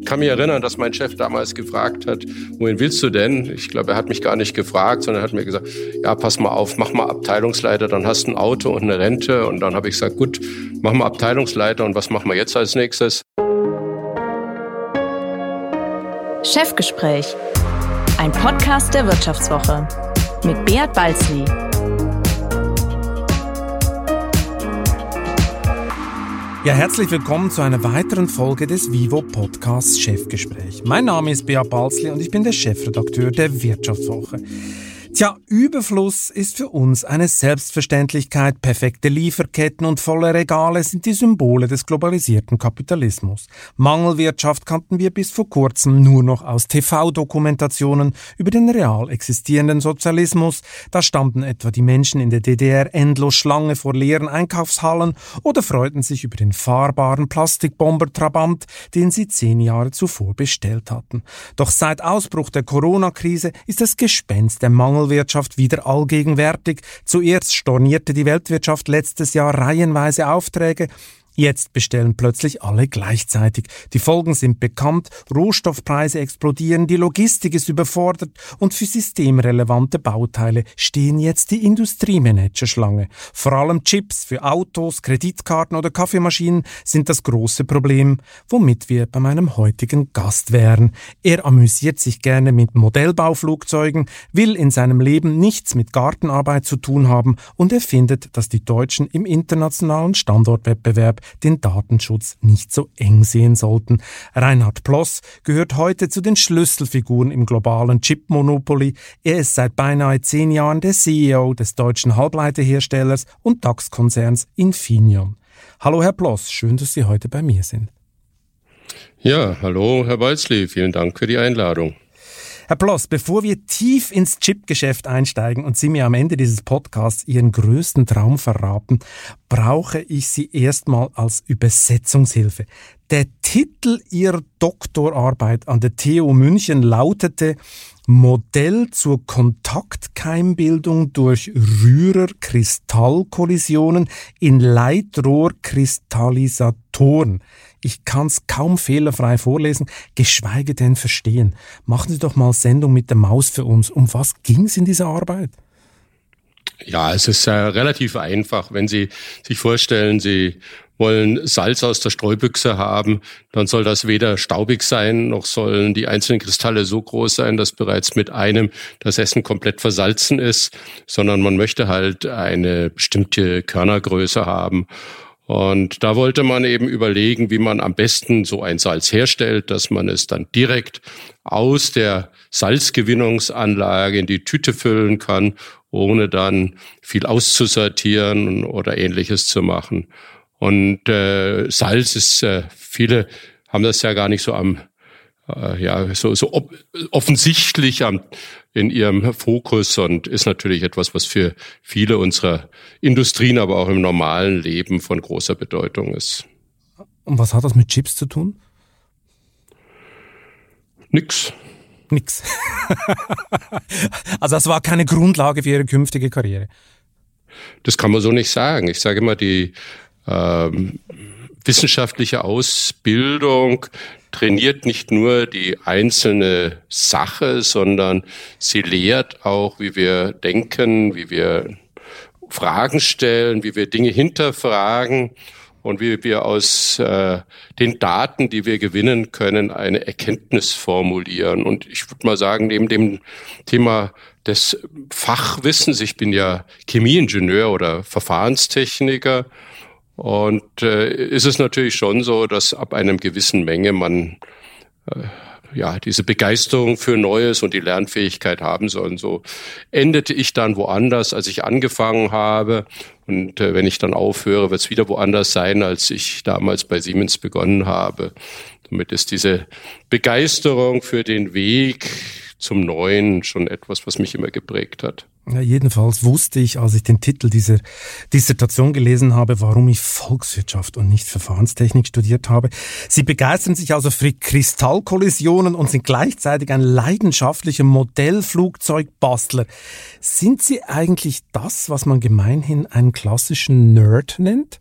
Ich kann mich erinnern, dass mein Chef damals gefragt hat, wohin willst du denn? Ich glaube, er hat mich gar nicht gefragt, sondern hat mir gesagt, ja, pass mal auf, mach mal Abteilungsleiter, dann hast du ein Auto und eine Rente. Und dann habe ich gesagt, gut, mach mal Abteilungsleiter und was machen wir jetzt als nächstes? Chefgespräch, ein Podcast der Wirtschaftswoche mit Beat Balzli. Ja, herzlich willkommen zu einer weiteren Folge des Vivo Podcasts Chefgespräch. Mein Name ist Beat Balzli und ich bin der Chefredakteur der Wirtschaftswoche. Tja, Überfluss ist für uns eine Selbstverständlichkeit. Perfekte Lieferketten und volle Regale sind die Symbole des globalisierten Kapitalismus. Mangelwirtschaft kannten wir bis vor kurzem nur noch aus TV-Dokumentationen über den real existierenden Sozialismus. Da standen etwa die Menschen in der DDR endlos Schlange vor leeren Einkaufshallen oder freuten sich über den fahrbaren Plastikbomber Trabant, den sie zehn Jahre zuvor bestellt hatten. Doch seit Ausbruch der Corona-Krise ist das Gespenst der Mangel Mangelwirtschaft wieder allgegenwärtig. Zuerst stornierte die Weltwirtschaft letztes Jahr reihenweise Aufträge, Jetzt bestellen plötzlich alle gleichzeitig. Die Folgen sind bekannt, Rohstoffpreise explodieren, die Logistik ist überfordert und für systemrelevante Bauteile stehen jetzt die Industriemanager Schlange. Vor allem Chips für Autos, Kreditkarten oder Kaffeemaschinen sind das große Problem, womit wir bei meinem heutigen Gast wären. Er amüsiert sich gerne mit Modellbauflugzeugen, will in seinem Leben nichts mit Gartenarbeit zu tun haben und er findet, dass die Deutschen im internationalen Standortwettbewerb den Datenschutz nicht so eng sehen sollten. Reinhard Ploss gehört heute zu den Schlüsselfiguren im globalen Chip-Monopoly. Er ist seit beinahe zehn Jahren der CEO des deutschen Halbleiterherstellers und DAX-Konzerns Infineon. Hallo Herr Ploss, schön, dass Sie heute bei mir sind. Ja, hallo Herr Walzli, vielen Dank für die Einladung. Herr Ploss, bevor wir tief ins Chipgeschäft einsteigen und Sie mir am Ende dieses Podcasts Ihren größten Traum verraten, brauche ich Sie erstmal als Übersetzungshilfe. Der Titel Ihrer Doktorarbeit an der TU München lautete Modell zur Kontaktkeimbildung durch Rührerkristallkollisionen in Leitrohrkristallisatoren. Ich kann's kaum fehlerfrei vorlesen, geschweige denn verstehen. Machen Sie doch mal Sendung mit der Maus für uns. Um was ging's in dieser Arbeit? Ja, es ist äh, relativ einfach. Wenn Sie sich vorstellen, Sie wollen Salz aus der Streubüchse haben, dann soll das weder staubig sein, noch sollen die einzelnen Kristalle so groß sein, dass bereits mit einem das Essen komplett versalzen ist, sondern man möchte halt eine bestimmte Körnergröße haben. Und da wollte man eben überlegen, wie man am besten so ein Salz herstellt, dass man es dann direkt aus der Salzgewinnungsanlage in die Tüte füllen kann, ohne dann viel auszusortieren oder ähnliches zu machen. Und äh, Salz ist, äh, viele haben das ja gar nicht so am äh, ja, so, so offensichtlich am, in ihrem Fokus und ist natürlich etwas, was für viele unserer Industrien, aber auch im normalen Leben von großer Bedeutung ist. Und was hat das mit Chips zu tun? Nix. Nix. also das war keine Grundlage für Ihre künftige Karriere. Das kann man so nicht sagen. Ich sage immer, die ähm, wissenschaftliche Ausbildung trainiert nicht nur die einzelne Sache, sondern sie lehrt auch, wie wir denken, wie wir Fragen stellen, wie wir Dinge hinterfragen und wie wir aus äh, den Daten, die wir gewinnen können, eine Erkenntnis formulieren. Und ich würde mal sagen, neben dem Thema des Fachwissens, ich bin ja Chemieingenieur oder Verfahrenstechniker, und äh, ist es natürlich schon so, dass ab einem gewissen Menge man äh, ja diese Begeisterung für Neues und die Lernfähigkeit haben soll. So endete ich dann woanders, als ich angefangen habe. Und äh, wenn ich dann aufhöre, wird es wieder woanders sein, als ich damals bei Siemens begonnen habe. Damit ist diese Begeisterung für den Weg zum Neuen schon etwas, was mich immer geprägt hat. Ja, jedenfalls wusste ich, als ich den Titel dieser Dissertation gelesen habe, warum ich Volkswirtschaft und nicht Verfahrenstechnik studiert habe. Sie begeistern sich also für Kristallkollisionen und sind gleichzeitig ein leidenschaftlicher Modellflugzeugbastler. Sind Sie eigentlich das, was man gemeinhin einen klassischen Nerd nennt?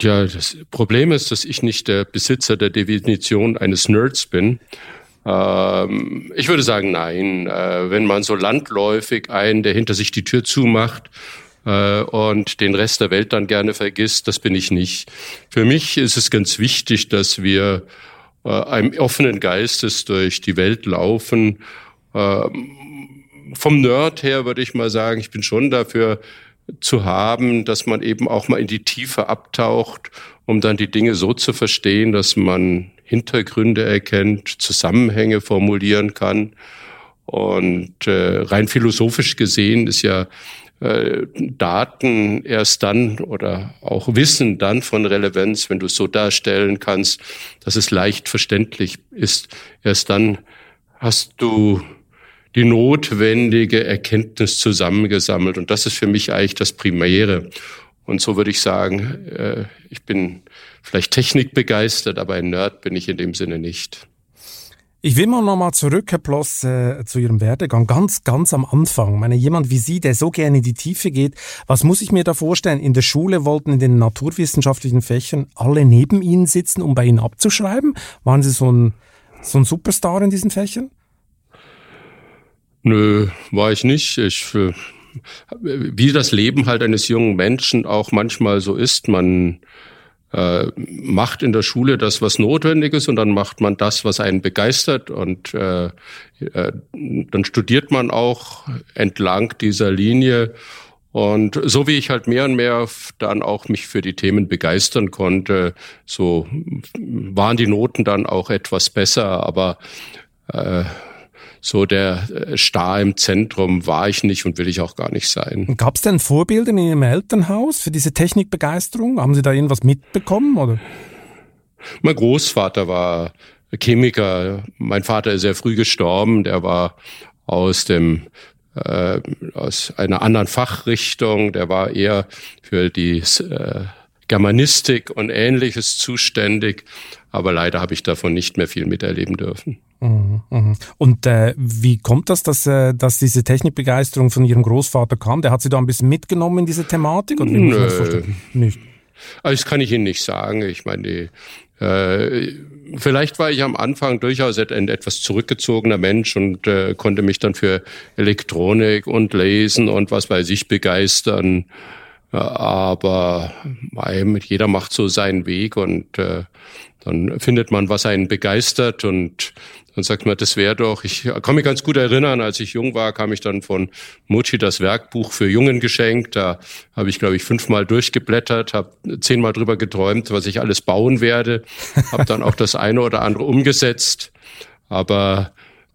Ja, das Problem ist, dass ich nicht der Besitzer der Definition eines Nerds bin. Ähm, ich würde sagen, nein. Äh, wenn man so landläufig einen, der hinter sich die Tür zumacht, äh, und den Rest der Welt dann gerne vergisst, das bin ich nicht. Für mich ist es ganz wichtig, dass wir äh, einem offenen Geistes durch die Welt laufen. Ähm, vom Nerd her würde ich mal sagen, ich bin schon dafür zu haben, dass man eben auch mal in die Tiefe abtaucht, um dann die Dinge so zu verstehen, dass man Hintergründe erkennt, Zusammenhänge formulieren kann. Und äh, rein philosophisch gesehen ist ja äh, Daten erst dann oder auch Wissen dann von Relevanz, wenn du es so darstellen kannst, dass es leicht verständlich ist. Erst dann hast du die notwendige Erkenntnis zusammengesammelt. Und das ist für mich eigentlich das Primäre. Und so würde ich sagen, äh, ich bin vielleicht technikbegeistert, aber ein Nerd bin ich in dem Sinne nicht. Ich will mal nochmal zurück, Herr Ploss, äh, zu Ihrem Werdegang. Ganz, ganz am Anfang. Ich meine, jemand wie Sie, der so gerne in die Tiefe geht, was muss ich mir da vorstellen? In der Schule wollten in den naturwissenschaftlichen Fächern alle neben Ihnen sitzen, um bei Ihnen abzuschreiben? Waren Sie so ein, so ein Superstar in diesen Fächern? Nö, war ich nicht. Ich, äh, wie das Leben halt eines jungen Menschen auch manchmal so ist, man äh, macht in der Schule das, was notwendig ist, und dann macht man das, was einen begeistert. Und äh, äh, dann studiert man auch entlang dieser Linie. Und so wie ich halt mehr und mehr dann auch mich für die Themen begeistern konnte, so waren die Noten dann auch etwas besser. Aber äh, so der äh, Star im Zentrum war ich nicht und will ich auch gar nicht sein. Gab es denn Vorbilder in Ihrem Elternhaus für diese Technikbegeisterung? Haben Sie da irgendwas mitbekommen? Oder? Mein Großvater war Chemiker. Mein Vater ist sehr früh gestorben. Der war aus dem äh, aus einer anderen Fachrichtung. Der war eher für die äh, Germanistik und Ähnliches zuständig. Aber leider habe ich davon nicht mehr viel miterleben dürfen. Mhm, mhm. Und äh, wie kommt das, dass, äh, dass diese Technikbegeisterung von Ihrem Großvater kam? Der hat Sie da ein bisschen mitgenommen in diese Thematik? Oder wie Nö. das Nicht. Also das kann ich Ihnen nicht sagen. Ich meine, die, äh, vielleicht war ich am Anfang durchaus ein etwas zurückgezogener Mensch und äh, konnte mich dann für Elektronik und Lesen und was weiß ich begeistern. Aber jeder macht so seinen Weg und äh, dann findet man, was einen begeistert und dann sagt man, das wäre doch, ich kann mich ganz gut erinnern, als ich jung war, kam ich dann von Mucci das Werkbuch für Jungen geschenkt. Da habe ich, glaube ich, fünfmal durchgeblättert, habe zehnmal drüber geträumt, was ich alles bauen werde, habe dann auch das eine oder andere umgesetzt. Aber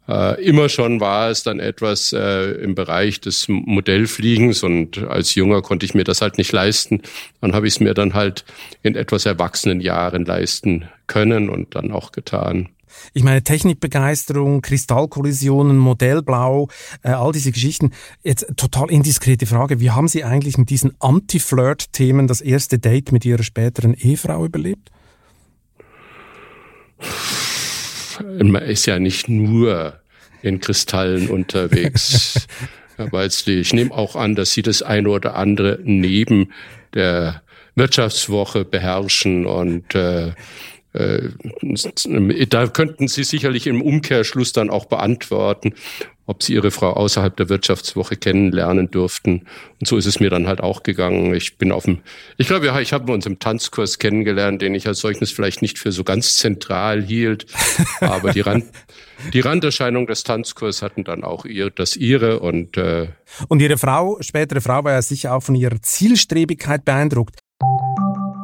äh, immer schon war es dann etwas äh, im Bereich des Modellfliegens und als Junger konnte ich mir das halt nicht leisten. Dann habe ich es mir dann halt in etwas erwachsenen Jahren leisten können und dann auch getan. Ich meine, Technikbegeisterung, Kristallkollisionen, Modellblau, äh, all diese Geschichten. Jetzt total indiskrete Frage. Wie haben Sie eigentlich mit diesen Anti-Flirt-Themen das erste Date mit Ihrer späteren Ehefrau überlebt? Man ist ja nicht nur in Kristallen unterwegs. Aber jetzt, ich nehme auch an, dass Sie das eine oder andere neben der Wirtschaftswoche beherrschen und äh, da könnten Sie sicherlich im Umkehrschluss dann auch beantworten, ob Sie Ihre Frau außerhalb der Wirtschaftswoche kennenlernen durften. Und so ist es mir dann halt auch gegangen. Ich bin auf dem, ich glaube, ja, ich habe uns im Tanzkurs kennengelernt, den ich als solches vielleicht nicht für so ganz zentral hielt, aber die Rand, die Randerscheinung des Tanzkurs hatten dann auch ihr, das ihre und äh, und ihre Frau, spätere Frau, war ja sicher auch von ihrer Zielstrebigkeit beeindruckt.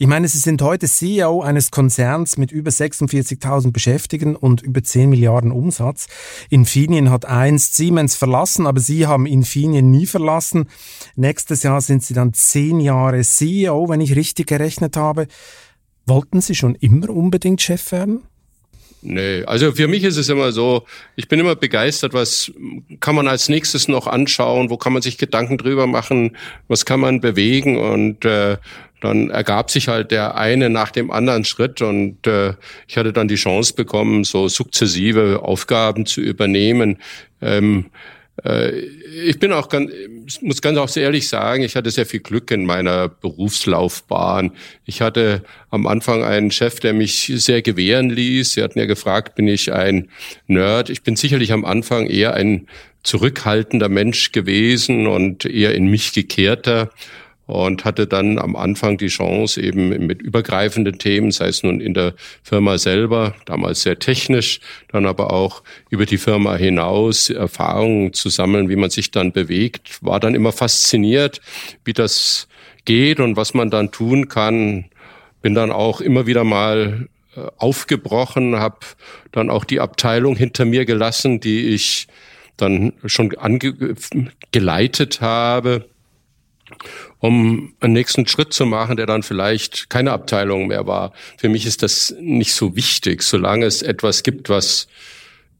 Ich meine, Sie sind heute CEO eines Konzerns mit über 46.000 Beschäftigten und über 10 Milliarden Umsatz. Infineon hat einst Siemens verlassen, aber Sie haben Infineon nie verlassen. Nächstes Jahr sind Sie dann zehn Jahre CEO, wenn ich richtig gerechnet habe. Wollten Sie schon immer unbedingt Chef werden? Nee, also für mich ist es immer so, ich bin immer begeistert, was kann man als nächstes noch anschauen, wo kann man sich Gedanken drüber machen, was kann man bewegen und äh, dann ergab sich halt der eine nach dem anderen Schritt und äh, ich hatte dann die Chance bekommen, so sukzessive Aufgaben zu übernehmen. Ähm, äh, ich bin auch ganz, muss ganz auch sehr ehrlich sagen, ich hatte sehr viel Glück in meiner Berufslaufbahn. Ich hatte am Anfang einen Chef, der mich sehr gewähren ließ. Sie hatten ja gefragt, bin ich ein Nerd? Ich bin sicherlich am Anfang eher ein zurückhaltender Mensch gewesen und eher in mich gekehrter und hatte dann am Anfang die Chance, eben mit übergreifenden Themen, sei es nun in der Firma selber, damals sehr technisch, dann aber auch über die Firma hinaus Erfahrungen zu sammeln, wie man sich dann bewegt, war dann immer fasziniert, wie das geht und was man dann tun kann. Bin dann auch immer wieder mal äh, aufgebrochen, habe dann auch die Abteilung hinter mir gelassen, die ich dann schon geleitet habe um einen nächsten Schritt zu machen, der dann vielleicht keine Abteilung mehr war. Für mich ist das nicht so wichtig, solange es etwas gibt, was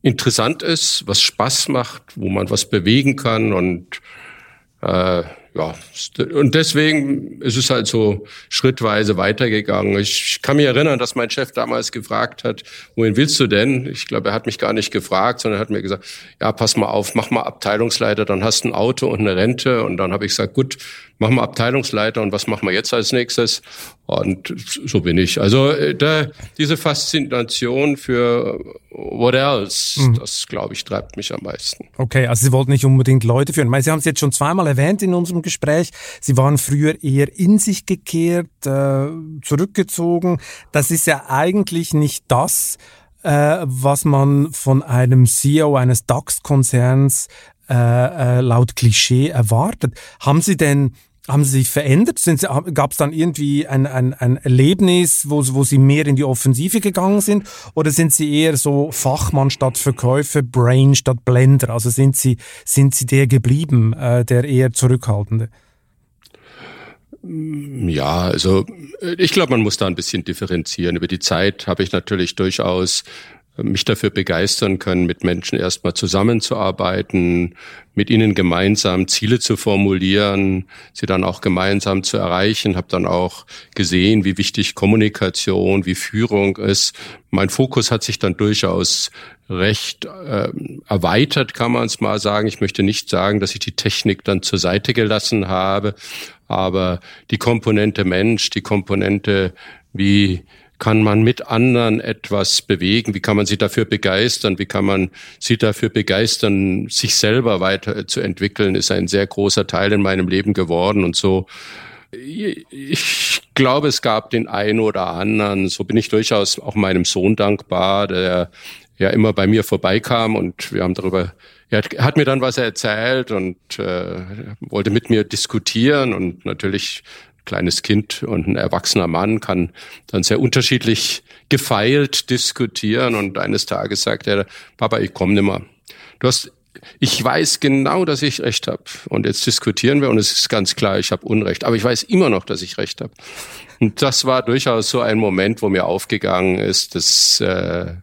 interessant ist, was Spaß macht, wo man was bewegen kann und äh, ja, und deswegen ist es halt so schrittweise weitergegangen. Ich kann mich erinnern, dass mein Chef damals gefragt hat, wohin willst du denn? Ich glaube, er hat mich gar nicht gefragt, sondern hat mir gesagt, ja, pass mal auf, mach mal Abteilungsleiter, dann hast du ein Auto und eine Rente. Und dann habe ich gesagt, gut, mach mal Abteilungsleiter und was machen wir jetzt als nächstes? Und so bin ich. Also äh, da, diese Faszination für what else, mhm. das glaube ich treibt mich am meisten. Okay, also Sie wollten nicht unbedingt Leute führen. Ich meine, Sie haben es jetzt schon zweimal erwähnt in unserem Gespräch. Sie waren früher eher in sich gekehrt, äh, zurückgezogen. Das ist ja eigentlich nicht das, äh, was man von einem CEO eines DAX-Konzerns äh, äh, laut Klischee erwartet. Haben Sie denn haben Sie sich verändert? Gab es dann irgendwie ein, ein, ein Erlebnis, wo, wo Sie mehr in die Offensive gegangen sind? Oder sind Sie eher so Fachmann statt Verkäufer, Brain statt Blender? Also sind Sie, sind Sie der geblieben, äh, der eher Zurückhaltende? Ja, also ich glaube, man muss da ein bisschen differenzieren. Über die Zeit habe ich natürlich durchaus mich dafür begeistern können, mit Menschen erstmal zusammenzuarbeiten, mit ihnen gemeinsam Ziele zu formulieren, sie dann auch gemeinsam zu erreichen. Habe dann auch gesehen, wie wichtig Kommunikation, wie Führung ist. Mein Fokus hat sich dann durchaus recht äh, erweitert, kann man es mal sagen. Ich möchte nicht sagen, dass ich die Technik dann zur Seite gelassen habe, aber die Komponente Mensch, die Komponente, wie kann man mit anderen etwas bewegen? Wie kann man sie dafür begeistern? Wie kann man sie dafür begeistern, sich selber weiterzuentwickeln? Ist ein sehr großer Teil in meinem Leben geworden und so. Ich glaube, es gab den einen oder anderen. So bin ich durchaus auch meinem Sohn dankbar, der ja immer bei mir vorbeikam und wir haben darüber er hat, hat mir dann was erzählt und äh, wollte mit mir diskutieren und natürlich kleines Kind und ein erwachsener Mann kann dann sehr unterschiedlich gefeilt diskutieren und eines Tages sagt er, Papa, ich komme nimmer. Du hast ich weiß genau, dass ich recht habe. Und jetzt diskutieren wir und es ist ganz klar, ich habe Unrecht. Aber ich weiß immer noch, dass ich recht habe. Und das war durchaus so ein Moment, wo mir aufgegangen ist, dass äh,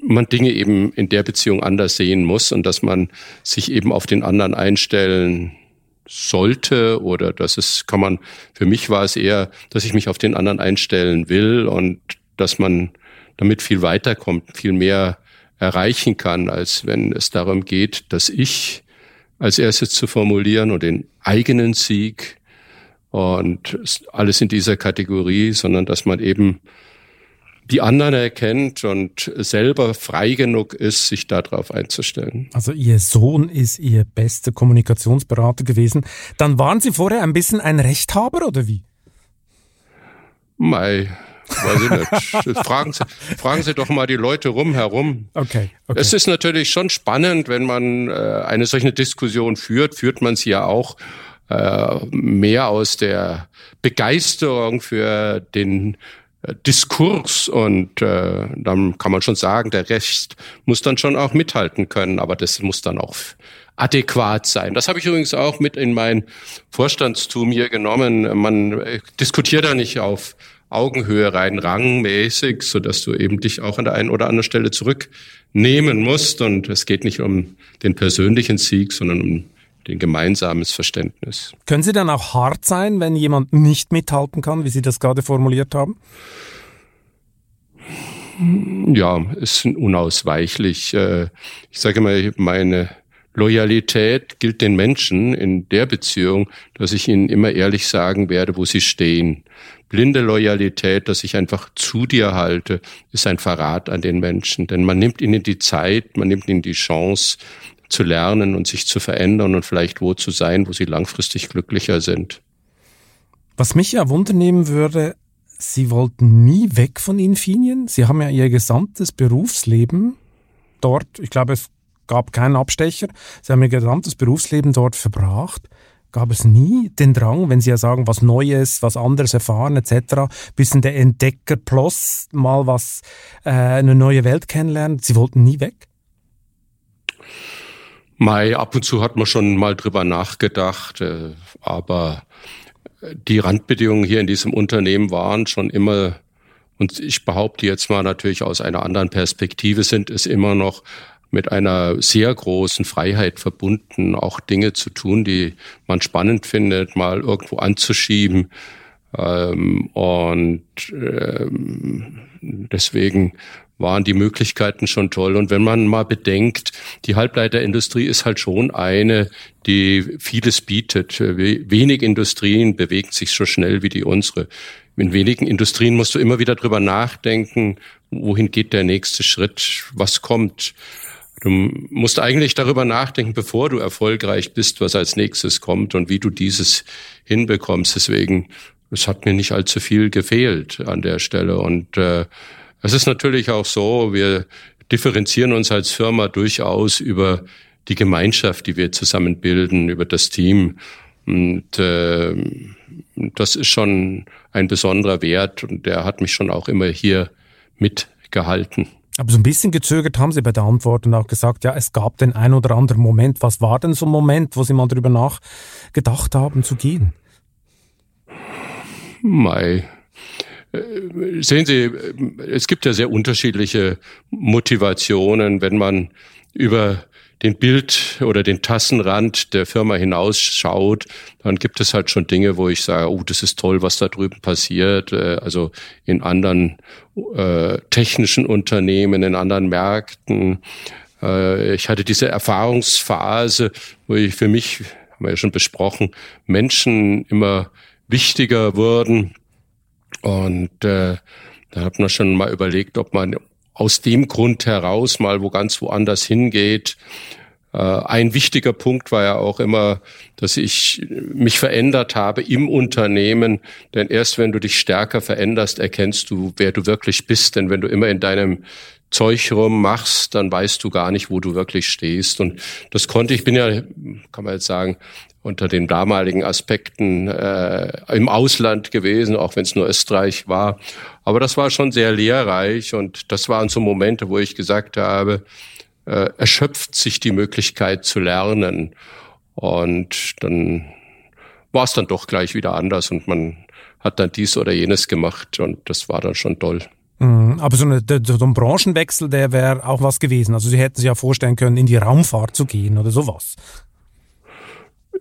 man Dinge eben in der Beziehung anders sehen muss und dass man sich eben auf den anderen einstellen sollte oder dass es kann man, für mich war es eher, dass ich mich auf den anderen einstellen will und dass man damit viel weiterkommt, viel mehr erreichen kann, als wenn es darum geht, dass ich als erstes zu formulieren und den eigenen Sieg und alles in dieser Kategorie, sondern dass man eben die anderen erkennt und selber frei genug ist, sich darauf einzustellen. Also Ihr Sohn ist Ihr bester Kommunikationsberater gewesen. Dann waren Sie vorher ein bisschen ein Rechthaber oder wie? Mei, Weiß ich nicht. fragen, Sie, fragen Sie doch mal die Leute rumherum. Okay, okay. Es ist natürlich schon spannend, wenn man äh, eine solche Diskussion führt, führt man sie ja auch äh, mehr aus der Begeisterung für den Diskurs und äh, dann kann man schon sagen, der Rest muss dann schon auch mithalten können, aber das muss dann auch adäquat sein. Das habe ich übrigens auch mit in mein Vorstandstum hier genommen. Man äh, diskutiert da nicht auf Augenhöhe rein rangmäßig, so dass du eben dich auch an der einen oder anderen Stelle zurücknehmen musst. Und es geht nicht um den persönlichen Sieg, sondern um den gemeinsames Verständnis. Können Sie dann auch hart sein, wenn jemand nicht mithalten kann, wie Sie das gerade formuliert haben? Ja, ist unausweichlich. Äh, ich sage mal, meine Loyalität gilt den Menschen in der Beziehung, dass ich ihnen immer ehrlich sagen werde, wo sie stehen. Blinde Loyalität, dass ich einfach zu dir halte, ist ein Verrat an den Menschen. Denn man nimmt ihnen die Zeit, man nimmt ihnen die Chance zu lernen und sich zu verändern und vielleicht wo zu sein, wo sie langfristig glücklicher sind. Was mich ja wundernehmen würde, Sie wollten nie weg von Infinien. Sie haben ja Ihr gesamtes Berufsleben dort, ich glaube, es gab keinen Abstecher. Sie haben ihr gesamtes Berufsleben dort verbracht. Gab es nie den Drang, wenn Sie ja sagen, was Neues, was anderes erfahren etc., bisschen der Entdecker plus mal was, äh, eine neue Welt kennenlernen. Sie wollten nie weg? Mai, ab und zu hat man schon mal drüber nachgedacht, äh, aber die Randbedingungen hier in diesem Unternehmen waren schon immer, und ich behaupte jetzt mal natürlich aus einer anderen Perspektive, sind es immer noch mit einer sehr großen Freiheit verbunden, auch Dinge zu tun, die man spannend findet, mal irgendwo anzuschieben. Ähm, und ähm, deswegen waren die Möglichkeiten schon toll. Und wenn man mal bedenkt, die Halbleiterindustrie ist halt schon eine, die vieles bietet. Wenig Industrien bewegt sich so schnell wie die unsere. In wenigen Industrien musst du immer wieder drüber nachdenken, wohin geht der nächste Schritt, was kommt. Du musst eigentlich darüber nachdenken, bevor du erfolgreich bist, was als nächstes kommt und wie du dieses hinbekommst. Deswegen, es hat mir nicht allzu viel gefehlt an der Stelle. Und äh, es ist natürlich auch so, wir differenzieren uns als Firma durchaus über die Gemeinschaft, die wir zusammen bilden, über das Team. Und äh, das ist schon ein besonderer Wert und der hat mich schon auch immer hier mitgehalten. Aber so ein bisschen gezögert haben Sie bei der Antwort und auch gesagt, ja, es gab den ein oder anderen Moment. Was war denn so ein Moment, wo Sie mal darüber nachgedacht haben zu gehen? Mai. Äh, sehen Sie, es gibt ja sehr unterschiedliche Motivationen, wenn man über den Bild oder den Tassenrand der Firma hinausschaut, dann gibt es halt schon Dinge, wo ich sage, oh, das ist toll, was da drüben passiert. Äh, also in anderen äh, technischen Unternehmen, in anderen Märkten. Äh, ich hatte diese Erfahrungsphase, wo ich für mich, haben wir ja schon besprochen, Menschen immer wichtiger wurden. Und äh, da hat man schon mal überlegt, ob man aus dem Grund heraus mal wo ganz woanders hingeht. Äh, ein wichtiger Punkt war ja auch immer, dass ich mich verändert habe im Unternehmen. Denn erst wenn du dich stärker veränderst, erkennst du, wer du wirklich bist. Denn wenn du immer in deinem Zeug rummachst, dann weißt du gar nicht, wo du wirklich stehst. Und das konnte ich, bin ja, kann man jetzt sagen, unter den damaligen Aspekten äh, im Ausland gewesen, auch wenn es nur Österreich war. Aber das war schon sehr lehrreich und das waren so Momente, wo ich gesagt habe, äh, erschöpft sich die Möglichkeit zu lernen. Und dann war es dann doch gleich wieder anders und man hat dann dies oder jenes gemacht und das war dann schon toll. Mhm. Aber so, eine, so ein Branchenwechsel, der wäre auch was gewesen. Also Sie hätten sich ja vorstellen können, in die Raumfahrt zu gehen oder sowas.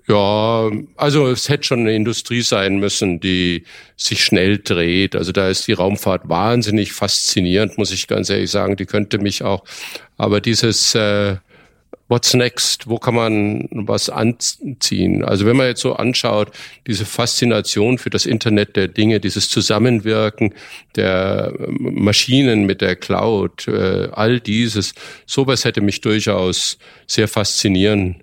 Ja, also es hätte schon eine Industrie sein müssen, die sich schnell dreht. Also da ist die Raumfahrt wahnsinnig faszinierend, muss ich ganz ehrlich sagen. Die könnte mich auch. Aber dieses äh, What's next? Wo kann man was anziehen? Also wenn man jetzt so anschaut, diese Faszination für das Internet der Dinge, dieses Zusammenwirken der Maschinen mit der Cloud, äh, all dieses, sowas hätte mich durchaus sehr faszinieren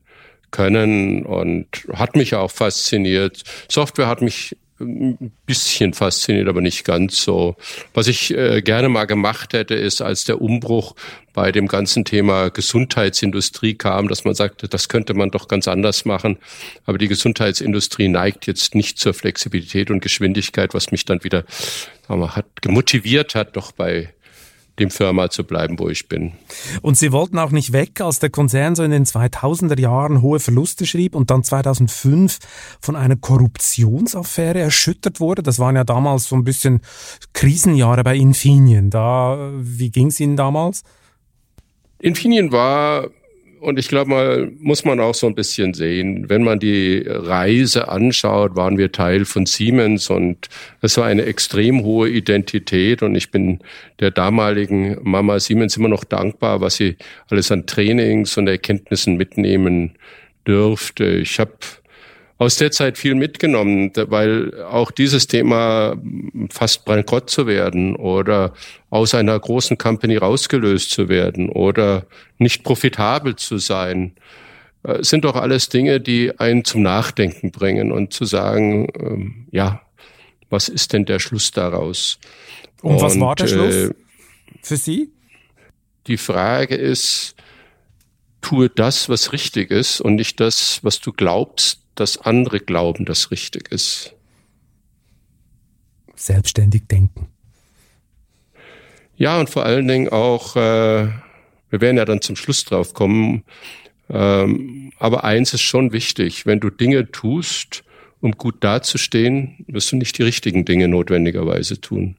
können und hat mich auch fasziniert. Software hat mich ein bisschen fasziniert, aber nicht ganz so. Was ich äh, gerne mal gemacht hätte, ist, als der Umbruch bei dem ganzen Thema Gesundheitsindustrie kam, dass man sagte, das könnte man doch ganz anders machen. Aber die Gesundheitsindustrie neigt jetzt nicht zur Flexibilität und Geschwindigkeit, was mich dann wieder hat, gemotiviert hat, doch bei dem Firma zu bleiben, wo ich bin. Und Sie wollten auch nicht weg, als der Konzern so in den 2000er Jahren hohe Verluste schrieb und dann 2005 von einer Korruptionsaffäre erschüttert wurde. Das waren ja damals so ein bisschen Krisenjahre bei Infineon. Da, wie ging es Ihnen damals? Infineon war und ich glaube mal, muss man auch so ein bisschen sehen. Wenn man die Reise anschaut, waren wir Teil von Siemens und es war eine extrem hohe Identität und ich bin der damaligen Mama Siemens immer noch dankbar, was sie alles an Trainings und Erkenntnissen mitnehmen dürfte. Ich habe aus der Zeit viel mitgenommen, weil auch dieses Thema fast bankrott zu werden oder aus einer großen Company rausgelöst zu werden oder nicht profitabel zu sein, äh, sind doch alles Dinge, die einen zum Nachdenken bringen und zu sagen, ähm, ja, was ist denn der Schluss daraus? Und, und was war der Schluss äh, für Sie? Die Frage ist, tue das, was richtig ist und nicht das, was du glaubst, dass andere glauben, dass richtig ist. Selbstständig denken. Ja, und vor allen Dingen auch, äh, wir werden ja dann zum Schluss drauf kommen, ähm, aber eins ist schon wichtig, wenn du Dinge tust, um gut dazustehen, wirst du nicht die richtigen Dinge notwendigerweise tun.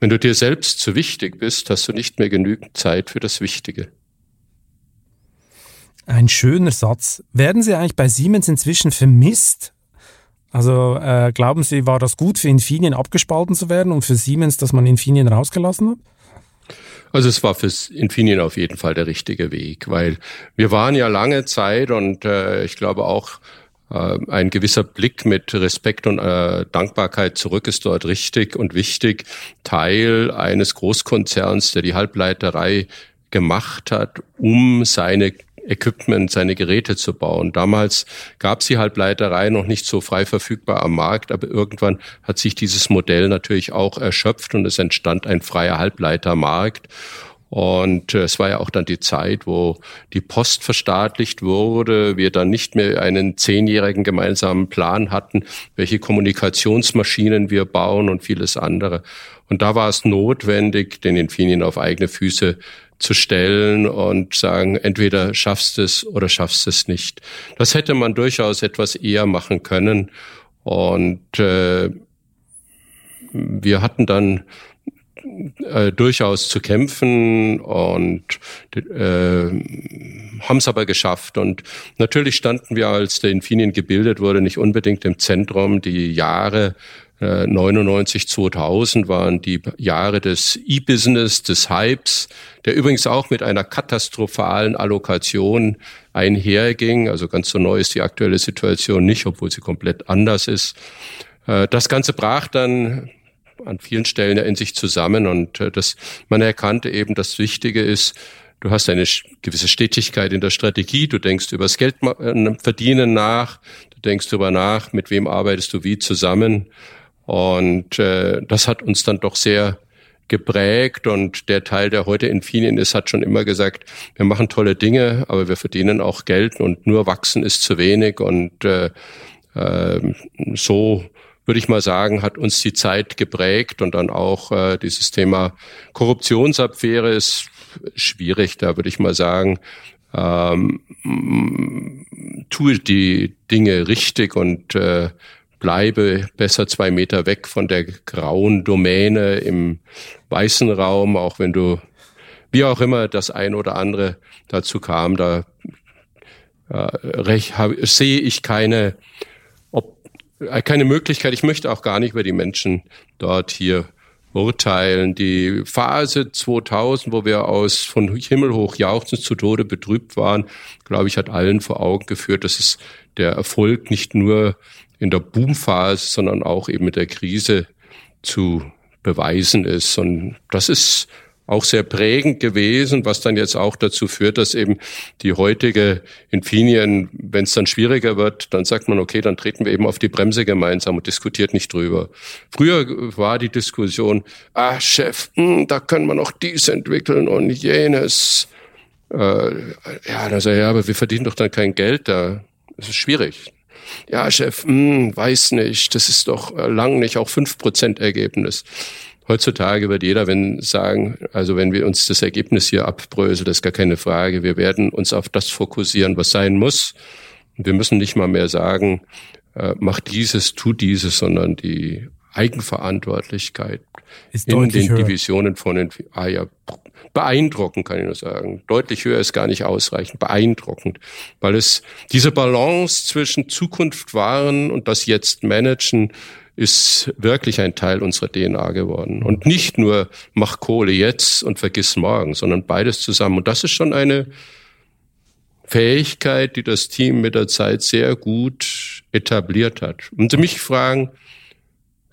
Wenn du dir selbst zu wichtig bist, hast du nicht mehr genügend Zeit für das Wichtige. Ein schöner Satz. Werden Sie eigentlich bei Siemens inzwischen vermisst? Also äh, glauben Sie, war das gut für Infineon abgespalten zu werden und für Siemens, dass man Infineon rausgelassen hat? Also es war für Infineon auf jeden Fall der richtige Weg, weil wir waren ja lange Zeit und äh, ich glaube auch äh, ein gewisser Blick mit Respekt und äh, Dankbarkeit zurück ist dort richtig und wichtig. Teil eines Großkonzerns, der die Halbleiterei gemacht hat, um seine Equipment, seine Geräte zu bauen. Damals gab es die Halbleiterei noch nicht so frei verfügbar am Markt, aber irgendwann hat sich dieses Modell natürlich auch erschöpft und es entstand ein freier Halbleitermarkt. Und äh, es war ja auch dann die Zeit, wo die Post verstaatlicht wurde, wir dann nicht mehr einen zehnjährigen gemeinsamen Plan hatten, welche Kommunikationsmaschinen wir bauen und vieles andere. Und da war es notwendig, den Infineon auf eigene Füße zu stellen und sagen, entweder schaffst es oder schaffst es nicht. Das hätte man durchaus etwas eher machen können. Und äh, wir hatten dann äh, durchaus zu kämpfen und äh, haben es aber geschafft. Und natürlich standen wir, als der Infinien gebildet wurde, nicht unbedingt im Zentrum. Die Jahre 99, äh, 2000 waren die Jahre des E-Business, des Hypes, der übrigens auch mit einer katastrophalen Allokation einherging. Also ganz so neu ist die aktuelle Situation nicht, obwohl sie komplett anders ist. Äh, das Ganze brach dann an vielen Stellen in sich zusammen und äh, das, man erkannte eben, das Wichtige ist, du hast eine gewisse Stetigkeit in der Strategie, du denkst über das Geld verdienen nach, du denkst darüber nach, mit wem arbeitest du wie zusammen und äh, das hat uns dann doch sehr geprägt. Und der Teil, der heute in Infineon ist, hat schon immer gesagt, wir machen tolle Dinge, aber wir verdienen auch Geld und nur wachsen ist zu wenig. Und äh, äh, so würde ich mal sagen, hat uns die Zeit geprägt und dann auch äh, dieses Thema Korruptionsabwehre ist schwierig, da würde ich mal sagen, ähm, tue die Dinge richtig und äh, bleibe besser zwei Meter weg von der grauen Domäne im weißen Raum, auch wenn du, wie auch immer das ein oder andere dazu kam, da äh, sehe ich keine, ob, äh, keine Möglichkeit. Ich möchte auch gar nicht über die Menschen dort hier urteilen. Die Phase 2000, wo wir aus von Himmel hoch jauchzend zu Tode betrübt waren, glaube ich, hat allen vor Augen geführt, dass es der Erfolg nicht nur in der Boomphase, sondern auch eben mit der Krise zu beweisen ist. Und das ist auch sehr prägend gewesen, was dann jetzt auch dazu führt, dass eben die heutige Infinien, wenn es dann schwieriger wird, dann sagt man, okay, dann treten wir eben auf die Bremse gemeinsam und diskutiert nicht drüber. Früher war die Diskussion, ah Chef, mh, hm, da können wir noch dies entwickeln und jenes. Äh, ja, dann sage ich, ja, aber wir verdienen doch dann kein Geld da. Das ist schwierig. Ja, Chef, mh, hm, weiß nicht, das ist doch lang nicht auch fünf Prozent Ergebnis. Heutzutage wird jeder wenn sagen, also wenn wir uns das Ergebnis hier abbröseln, das ist gar keine Frage. Wir werden uns auf das fokussieren, was sein muss. Wir müssen nicht mal mehr sagen, äh, mach dieses, tu dieses, sondern die Eigenverantwortlichkeit ist in den höher. Divisionen von den, ah ja, beeindruckend kann ich nur sagen. Deutlich höher ist gar nicht ausreichend, beeindruckend, weil es diese Balance zwischen Zukunft wahren und das Jetzt managen ist wirklich ein Teil unserer DNA geworden. Und nicht nur mach Kohle jetzt und vergiss morgen, sondern beides zusammen. Und das ist schon eine Fähigkeit, die das Team mit der Zeit sehr gut etabliert hat. Und Sie mich fragen,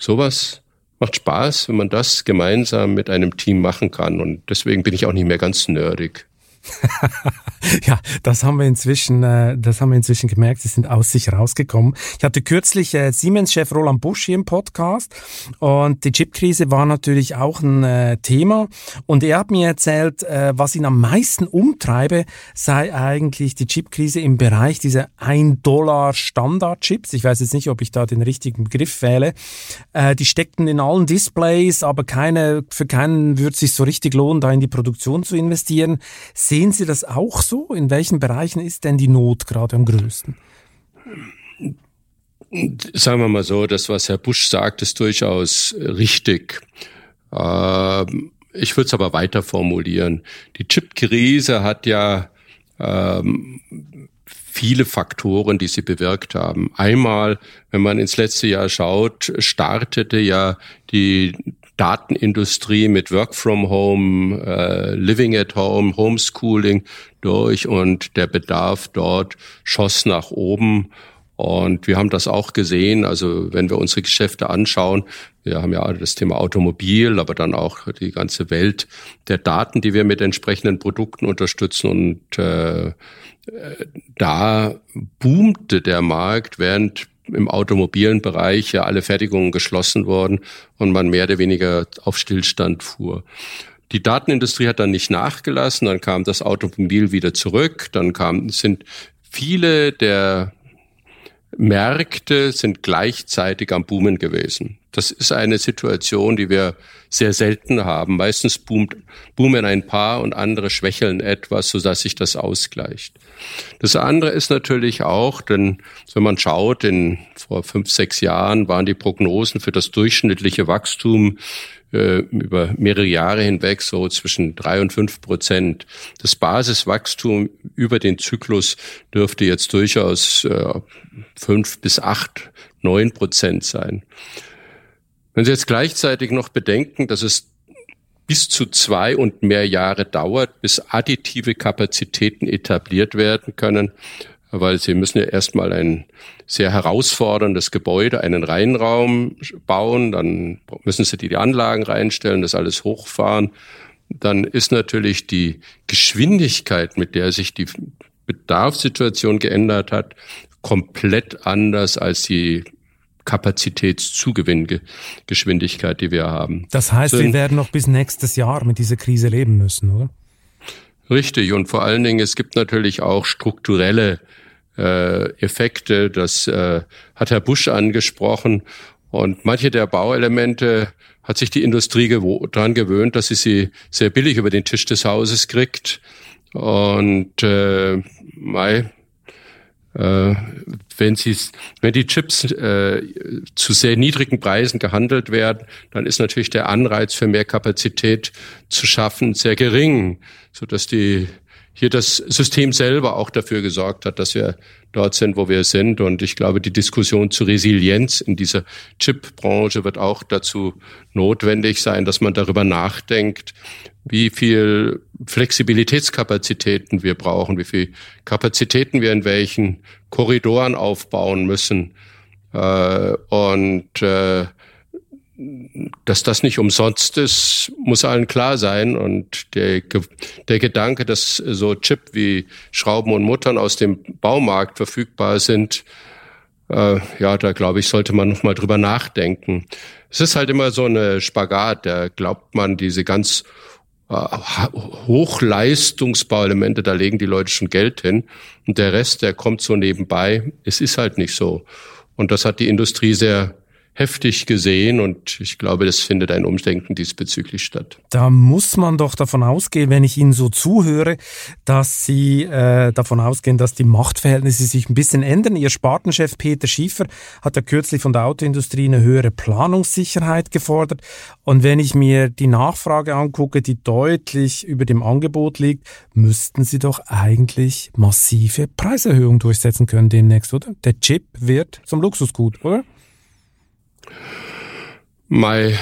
sowas macht Spaß, wenn man das gemeinsam mit einem Team machen kann. Und deswegen bin ich auch nicht mehr ganz nerdig. ja, das haben wir inzwischen, äh, das haben wir inzwischen gemerkt. Sie sind aus sich rausgekommen. Ich hatte kürzlich äh, Siemens-Chef Roland Busch hier im Podcast und die Chipkrise war natürlich auch ein äh, Thema. Und er hat mir erzählt, äh, was ihn am meisten umtreibe, sei eigentlich die Chipkrise im Bereich dieser 1 Dollar Standard-Chips. Ich weiß jetzt nicht, ob ich da den richtigen Begriff wähle. Äh, die steckten in allen Displays, aber keine, für keinen würde es sich so richtig lohnen, da in die Produktion zu investieren. Sehen Sie das auch so? In welchen Bereichen ist denn die Not gerade am größten? Sagen wir mal so, das, was Herr Busch sagt, ist durchaus richtig. Ähm, ich würde es aber weiter formulieren. Die Chip-Krise hat ja ähm, viele Faktoren, die sie bewirkt haben. Einmal, wenn man ins letzte Jahr schaut, startete ja die Datenindustrie mit Work from Home, äh, Living at Home, Homeschooling durch und der Bedarf dort schoss nach oben. Und wir haben das auch gesehen. Also wenn wir unsere Geschäfte anschauen, wir haben ja das Thema Automobil, aber dann auch die ganze Welt der Daten, die wir mit entsprechenden Produkten unterstützen. Und äh, da boomte der Markt, während im automobilen Bereich ja alle Fertigungen geschlossen wurden und man mehr oder weniger auf Stillstand fuhr. Die Datenindustrie hat dann nicht nachgelassen, dann kam das Automobil wieder zurück, dann kam, sind viele der Märkte sind gleichzeitig am Boomen gewesen. Das ist eine Situation, die wir sehr selten haben. Meistens boomt, boomen ein paar und andere schwächeln etwas, sodass sich das ausgleicht. Das andere ist natürlich auch, denn wenn man schaut, in vor fünf, sechs Jahren waren die Prognosen für das durchschnittliche Wachstum äh, über mehrere Jahre hinweg so zwischen drei und fünf Prozent. Das Basiswachstum über den Zyklus dürfte jetzt durchaus äh, fünf bis acht, neun Prozent sein. Wenn Sie jetzt gleichzeitig noch bedenken, dass es bis zu zwei und mehr Jahre dauert, bis additive Kapazitäten etabliert werden können, weil Sie müssen ja erstmal ein sehr herausforderndes Gebäude, einen Reinraum bauen, dann müssen Sie die Anlagen reinstellen, das alles hochfahren. Dann ist natürlich die Geschwindigkeit, mit der sich die Bedarfssituation geändert hat, komplett anders als die Kapazitätszugewinngeschwindigkeit, die wir haben. Das heißt, so, wir werden noch bis nächstes Jahr mit dieser Krise leben müssen, oder? Richtig. Und vor allen Dingen, es gibt natürlich auch strukturelle äh, Effekte. Das äh, hat Herr Busch angesprochen. Und manche der Bauelemente hat sich die Industrie gewo daran gewöhnt, dass sie sie sehr billig über den Tisch des Hauses kriegt. Und äh, äh, wenn, sie, wenn die Chips äh, zu sehr niedrigen Preisen gehandelt werden, dann ist natürlich der Anreiz für mehr Kapazität zu schaffen sehr gering, so dass die hier das System selber auch dafür gesorgt hat, dass wir dort sind, wo wir sind. Und ich glaube, die Diskussion zu Resilienz in dieser Chip-Branche wird auch dazu notwendig sein, dass man darüber nachdenkt, wie viel Flexibilitätskapazitäten wir brauchen, wie viel Kapazitäten wir in welchen Korridoren aufbauen müssen. Äh, und äh, dass das nicht umsonst ist, muss allen klar sein. Und der, der Gedanke, dass so Chip wie Schrauben und Muttern aus dem Baumarkt verfügbar sind, äh, ja, da glaube ich, sollte man noch mal drüber nachdenken. Es ist halt immer so eine Spagat. Da glaubt man, diese ganz Hochleistungsbauelemente, da legen die Leute schon Geld hin. Und der Rest, der kommt so nebenbei. Es ist halt nicht so. Und das hat die Industrie sehr heftig gesehen und ich glaube, das findet ein Umdenken diesbezüglich statt. Da muss man doch davon ausgehen, wenn ich Ihnen so zuhöre, dass Sie äh, davon ausgehen, dass die Machtverhältnisse sich ein bisschen ändern. Ihr Spartenchef Peter Schiefer hat ja kürzlich von der Autoindustrie eine höhere Planungssicherheit gefordert. Und wenn ich mir die Nachfrage angucke, die deutlich über dem Angebot liegt, müssten Sie doch eigentlich massive Preiserhöhungen durchsetzen können demnächst, oder? Der Chip wird zum Luxusgut, oder? Mai,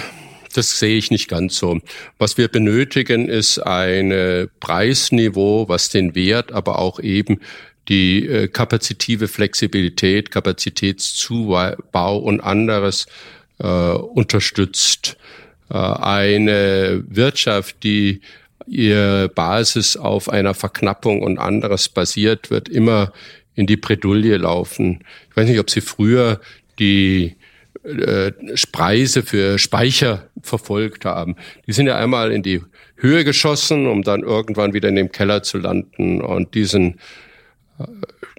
das sehe ich nicht ganz so. Was wir benötigen, ist ein Preisniveau, was den Wert, aber auch eben die äh, kapazitive Flexibilität, Kapazitätszubau und anderes äh, unterstützt. Äh, eine Wirtschaft, die ihr Basis auf einer Verknappung und anderes basiert, wird immer in die Bredouille laufen. Ich weiß nicht, ob Sie früher die äh, Preise für Speicher verfolgt haben. Die sind ja einmal in die Höhe geschossen, um dann irgendwann wieder in dem Keller zu landen. Und diesen, äh,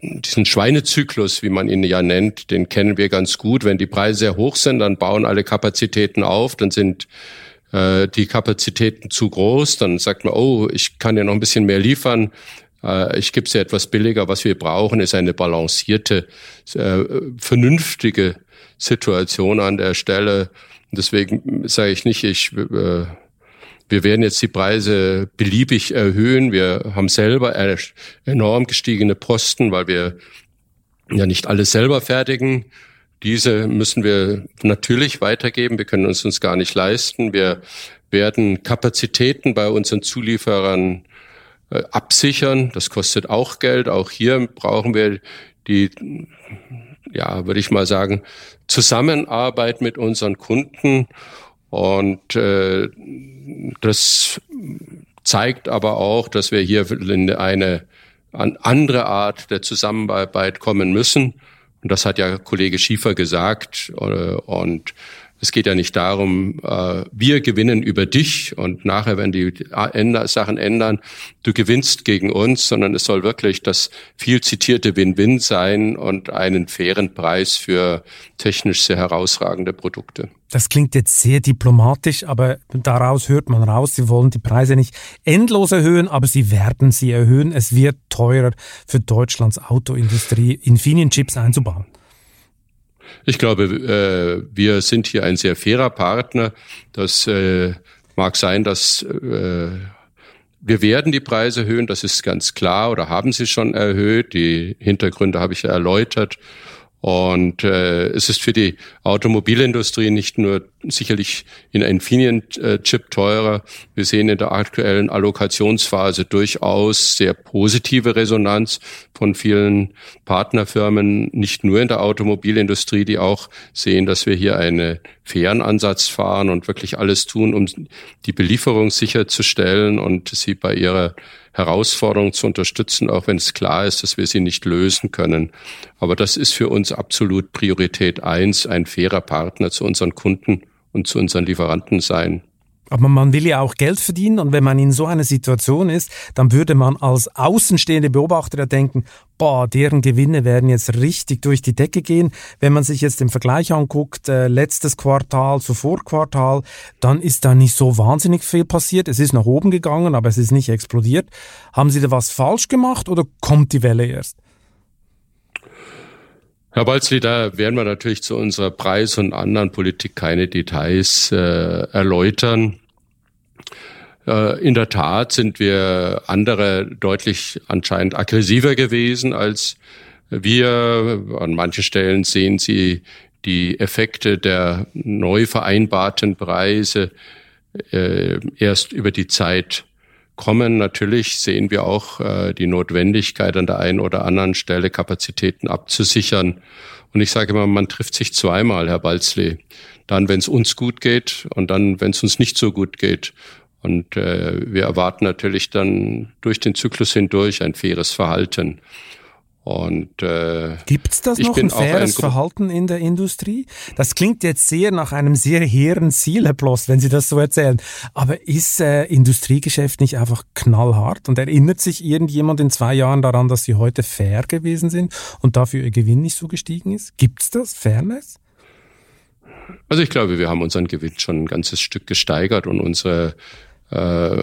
diesen Schweinezyklus, wie man ihn ja nennt, den kennen wir ganz gut. Wenn die Preise sehr hoch sind, dann bauen alle Kapazitäten auf, dann sind äh, die Kapazitäten zu groß, dann sagt man, oh, ich kann ja noch ein bisschen mehr liefern, ich gebe es ja etwas billiger. Was wir brauchen, ist eine balancierte, äh, vernünftige Situation an der Stelle. Deswegen sage ich nicht, ich, äh, wir werden jetzt die Preise beliebig erhöhen. Wir haben selber enorm gestiegene Posten, weil wir ja nicht alles selber fertigen. Diese müssen wir natürlich weitergeben. Wir können uns uns gar nicht leisten. Wir werden Kapazitäten bei unseren Zulieferern äh, absichern. Das kostet auch Geld. Auch hier brauchen wir die, ja, würde ich mal sagen, Zusammenarbeit mit unseren Kunden. Und äh, das zeigt aber auch, dass wir hier in eine andere Art der Zusammenarbeit kommen müssen. Und das hat ja Kollege Schiefer gesagt. Äh, und es geht ja nicht darum, äh, wir gewinnen über dich und nachher, wenn die Sachen ändern, du gewinnst gegen uns, sondern es soll wirklich das viel zitierte Win-Win sein und einen fairen Preis für technisch sehr herausragende Produkte. Das klingt jetzt sehr diplomatisch, aber daraus hört man raus, Sie wollen die Preise nicht endlos erhöhen, aber Sie werden sie erhöhen. Es wird teurer für Deutschlands Autoindustrie, Infineon-Chips einzubauen. Ich glaube, äh, wir sind hier ein sehr fairer Partner. Das äh, mag sein, dass äh, wir werden die Preise erhöhen, das ist ganz klar, oder haben sie schon erhöht. Die Hintergründe habe ich ja erläutert. Und äh, es ist für die Automobilindustrie nicht nur sicherlich in Infineon-Chip teurer. Wir sehen in der aktuellen Allokationsphase durchaus sehr positive Resonanz von vielen Partnerfirmen, nicht nur in der Automobilindustrie, die auch sehen, dass wir hier einen fairen Ansatz fahren und wirklich alles tun, um die Belieferung sicherzustellen und sie bei ihrer Herausforderungen zu unterstützen, auch wenn es klar ist, dass wir sie nicht lösen können. Aber das ist für uns absolut Priorität eins, ein fairer Partner zu unseren Kunden und zu unseren Lieferanten sein. Aber man will ja auch Geld verdienen und wenn man in so einer Situation ist, dann würde man als außenstehende Beobachter ja denken, boah, deren Gewinne werden jetzt richtig durch die Decke gehen. Wenn man sich jetzt den Vergleich anguckt, äh, letztes Quartal zu Vorquartal, dann ist da nicht so wahnsinnig viel passiert. Es ist nach oben gegangen, aber es ist nicht explodiert. Haben Sie da was falsch gemacht oder kommt die Welle erst? Herr Balzli, da werden wir natürlich zu unserer Preis- und anderen Politik keine Details äh, erläutern. Äh, in der Tat sind wir andere deutlich anscheinend aggressiver gewesen als wir. An manchen Stellen sehen Sie die Effekte der neu vereinbarten Preise äh, erst über die Zeit kommen. Natürlich sehen wir auch äh, die Notwendigkeit an der einen oder anderen Stelle Kapazitäten abzusichern. Und ich sage immer, man trifft sich zweimal, Herr Balzli. Dann, wenn es uns gut geht und dann, wenn es uns nicht so gut geht. Und äh, wir erwarten natürlich dann durch den Zyklus hindurch ein faires Verhalten. Und äh, gibt das noch ein faires ein Verhalten in der Industrie? Das klingt jetzt sehr nach einem sehr hehren Ziel, Herr Bloss, wenn Sie das so erzählen. Aber ist äh, Industriegeschäft nicht einfach knallhart? Und erinnert sich irgendjemand in zwei Jahren daran, dass Sie heute fair gewesen sind und dafür Ihr Gewinn nicht so gestiegen ist? Gibt's das Fairness? Also ich glaube, wir haben unseren Gewinn schon ein ganzes Stück gesteigert und unsere äh,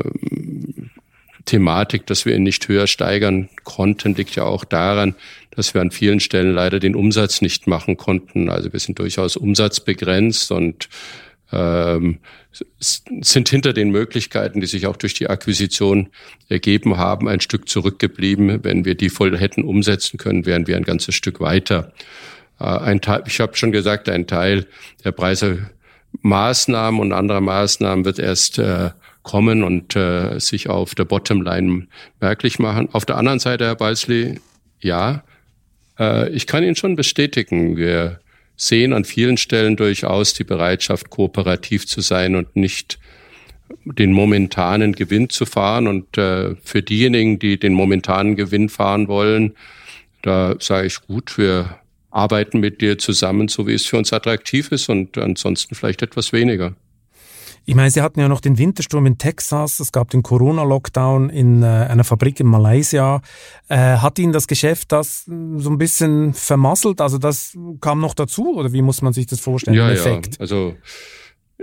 Thematik, dass wir ihn nicht höher steigern konnten, liegt ja auch daran, dass wir an vielen Stellen leider den Umsatz nicht machen konnten. Also wir sind durchaus umsatzbegrenzt und ähm, sind hinter den Möglichkeiten, die sich auch durch die Akquisition ergeben haben, ein Stück zurückgeblieben. Wenn wir die voll hätten umsetzen können, wären wir ein ganzes Stück weiter. Äh, ein Teil, ich habe schon gesagt, ein Teil der Preise Maßnahmen und anderer Maßnahmen wird erst äh, kommen und äh, sich auf der Bottomline merklich machen. Auf der anderen Seite, Herr Balsley, ja, äh, ich kann Ihnen schon bestätigen, wir sehen an vielen Stellen durchaus die Bereitschaft, kooperativ zu sein und nicht den momentanen Gewinn zu fahren. Und äh, für diejenigen, die den momentanen Gewinn fahren wollen, da sage ich gut, wir arbeiten mit dir zusammen, so wie es für uns attraktiv ist und ansonsten vielleicht etwas weniger. Ich meine, Sie hatten ja noch den Wintersturm in Texas, es gab den Corona-Lockdown in äh, einer Fabrik in Malaysia. Äh, hat Ihnen das Geschäft das so ein bisschen vermasselt? Also das kam noch dazu oder wie muss man sich das vorstellen? Ja, ja. Also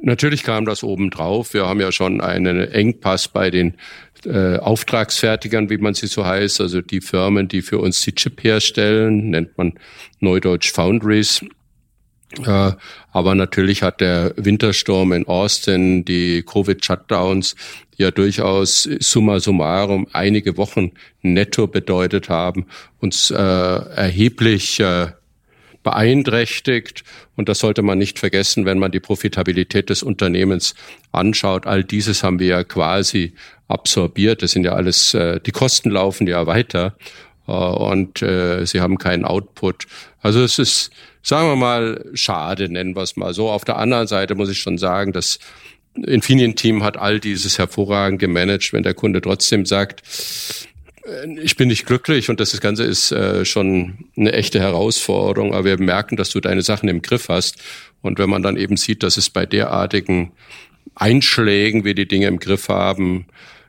natürlich kam das obendrauf. Wir haben ja schon einen Engpass bei den äh, Auftragsfertigern, wie man sie so heißt, also die Firmen, die für uns die Chip herstellen, nennt man Neudeutsch Foundries. Aber natürlich hat der Wintersturm in Austin, die Covid-Shutdowns, ja durchaus summa summarum einige Wochen netto bedeutet haben, uns äh, erheblich äh, beeinträchtigt. Und das sollte man nicht vergessen, wenn man die Profitabilität des Unternehmens anschaut. All dieses haben wir ja quasi absorbiert. Das sind ja alles, äh, die Kosten laufen ja weiter und äh, sie haben keinen Output. Also es ist sagen wir mal, schade, nennen wir es mal so. Auf der anderen Seite muss ich schon sagen, das Infineon-Team hat all dieses hervorragend gemanagt, wenn der Kunde trotzdem sagt, äh, ich bin nicht glücklich und das Ganze ist äh, schon eine echte Herausforderung, aber wir merken, dass du deine Sachen im Griff hast. Und wenn man dann eben sieht, dass es bei derartigen Einschlägen, wie die Dinge im Griff haben,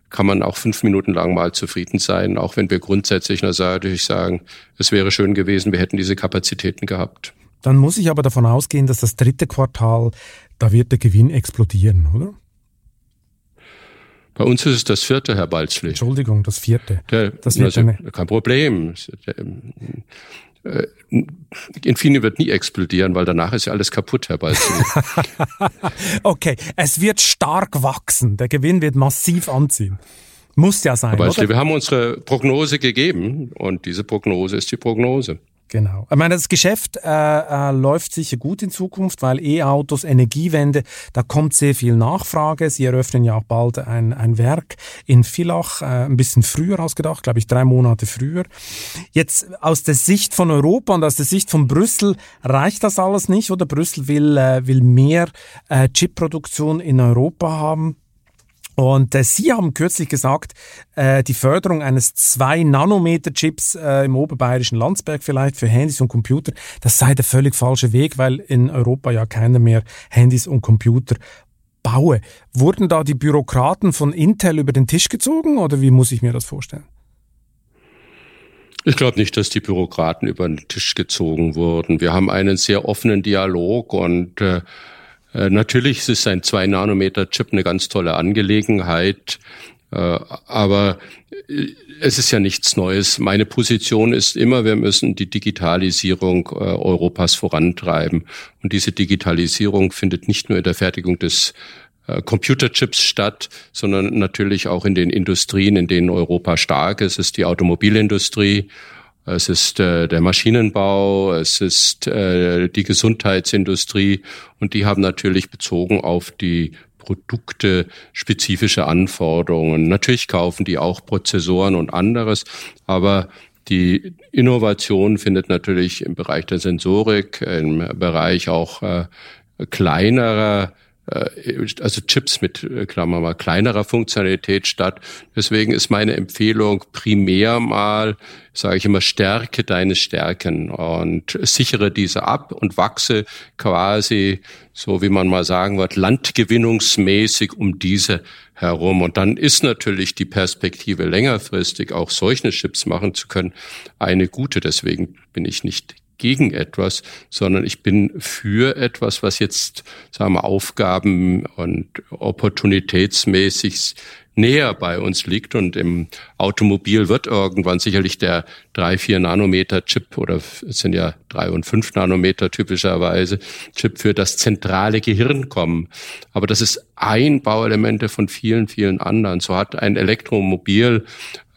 kann man auch fünf Minuten lang mal zufrieden sein, auch wenn wir grundsätzlich natürlich sagen, es wäre schön gewesen, wir hätten diese Kapazitäten gehabt. Dann muss ich aber davon ausgehen, dass das dritte Quartal, da wird der Gewinn explodieren, oder? Bei uns ist es das vierte, Herr Balzli. Entschuldigung, das vierte. Der, das also, kein Problem. Äh, Infineon wird nie explodieren, weil danach ist ja alles kaputt, Herr Balzli. okay, es wird stark wachsen. Der Gewinn wird massiv anziehen. Muss ja sein. Balzli, oder? wir haben unsere Prognose gegeben und diese Prognose ist die Prognose. Genau. Ich meine, das Geschäft äh, äh, läuft sicher gut in Zukunft, weil E-Autos, Energiewende, da kommt sehr viel Nachfrage. Sie eröffnen ja auch bald ein, ein Werk in Villach, äh, ein bisschen früher ausgedacht, glaube ich, drei Monate früher. Jetzt aus der Sicht von Europa und aus der Sicht von Brüssel reicht das alles nicht, oder? Brüssel will, äh, will mehr äh, Chipproduktion in Europa haben. Und äh, Sie haben kürzlich gesagt, äh, die Förderung eines 2-Nanometer-Chips äh, im oberbayerischen Landsberg vielleicht für Handys und Computer, das sei der völlig falsche Weg, weil in Europa ja keiner mehr Handys und Computer baue. Wurden da die Bürokraten von Intel über den Tisch gezogen oder wie muss ich mir das vorstellen? Ich glaube nicht, dass die Bürokraten über den Tisch gezogen wurden. Wir haben einen sehr offenen Dialog und äh, äh, natürlich ist ein 2-Nanometer-Chip eine ganz tolle Angelegenheit, äh, aber äh, es ist ja nichts Neues. Meine Position ist immer, wir müssen die Digitalisierung Europas vorantreiben. Und diese Digitalisierung findet nicht nur in der Fertigung des Computerchips statt, sondern natürlich auch in den Industrien, in denen Europa stark ist. Ist die Automobilindustrie, es ist äh, der Maschinenbau, es ist äh, die Gesundheitsindustrie und die haben natürlich bezogen auf die Produkte spezifische Anforderungen. Natürlich kaufen die auch Prozessoren und anderes, aber die Innovation findet natürlich im Bereich der Sensorik, im Bereich auch äh, kleinerer also Chips mit, äh, Klammer mal, kleinerer Funktionalität statt. Deswegen ist meine Empfehlung primär mal, sage ich immer, stärke deine Stärken und sichere diese ab und wachse quasi, so wie man mal sagen wird, landgewinnungsmäßig um diese herum. Und dann ist natürlich die Perspektive längerfristig auch solche Chips machen zu können eine gute. Deswegen bin ich nicht gegen etwas, sondern ich bin für etwas, was jetzt, sagen wir, Aufgaben und opportunitätsmäßig näher bei uns liegt. Und im Automobil wird irgendwann sicherlich der 3-4 Nanometer Chip oder es sind ja 3 und 5 Nanometer typischerweise Chip für das zentrale Gehirn kommen. Aber das ist ein Bauelemente von vielen, vielen anderen. So hat ein Elektromobil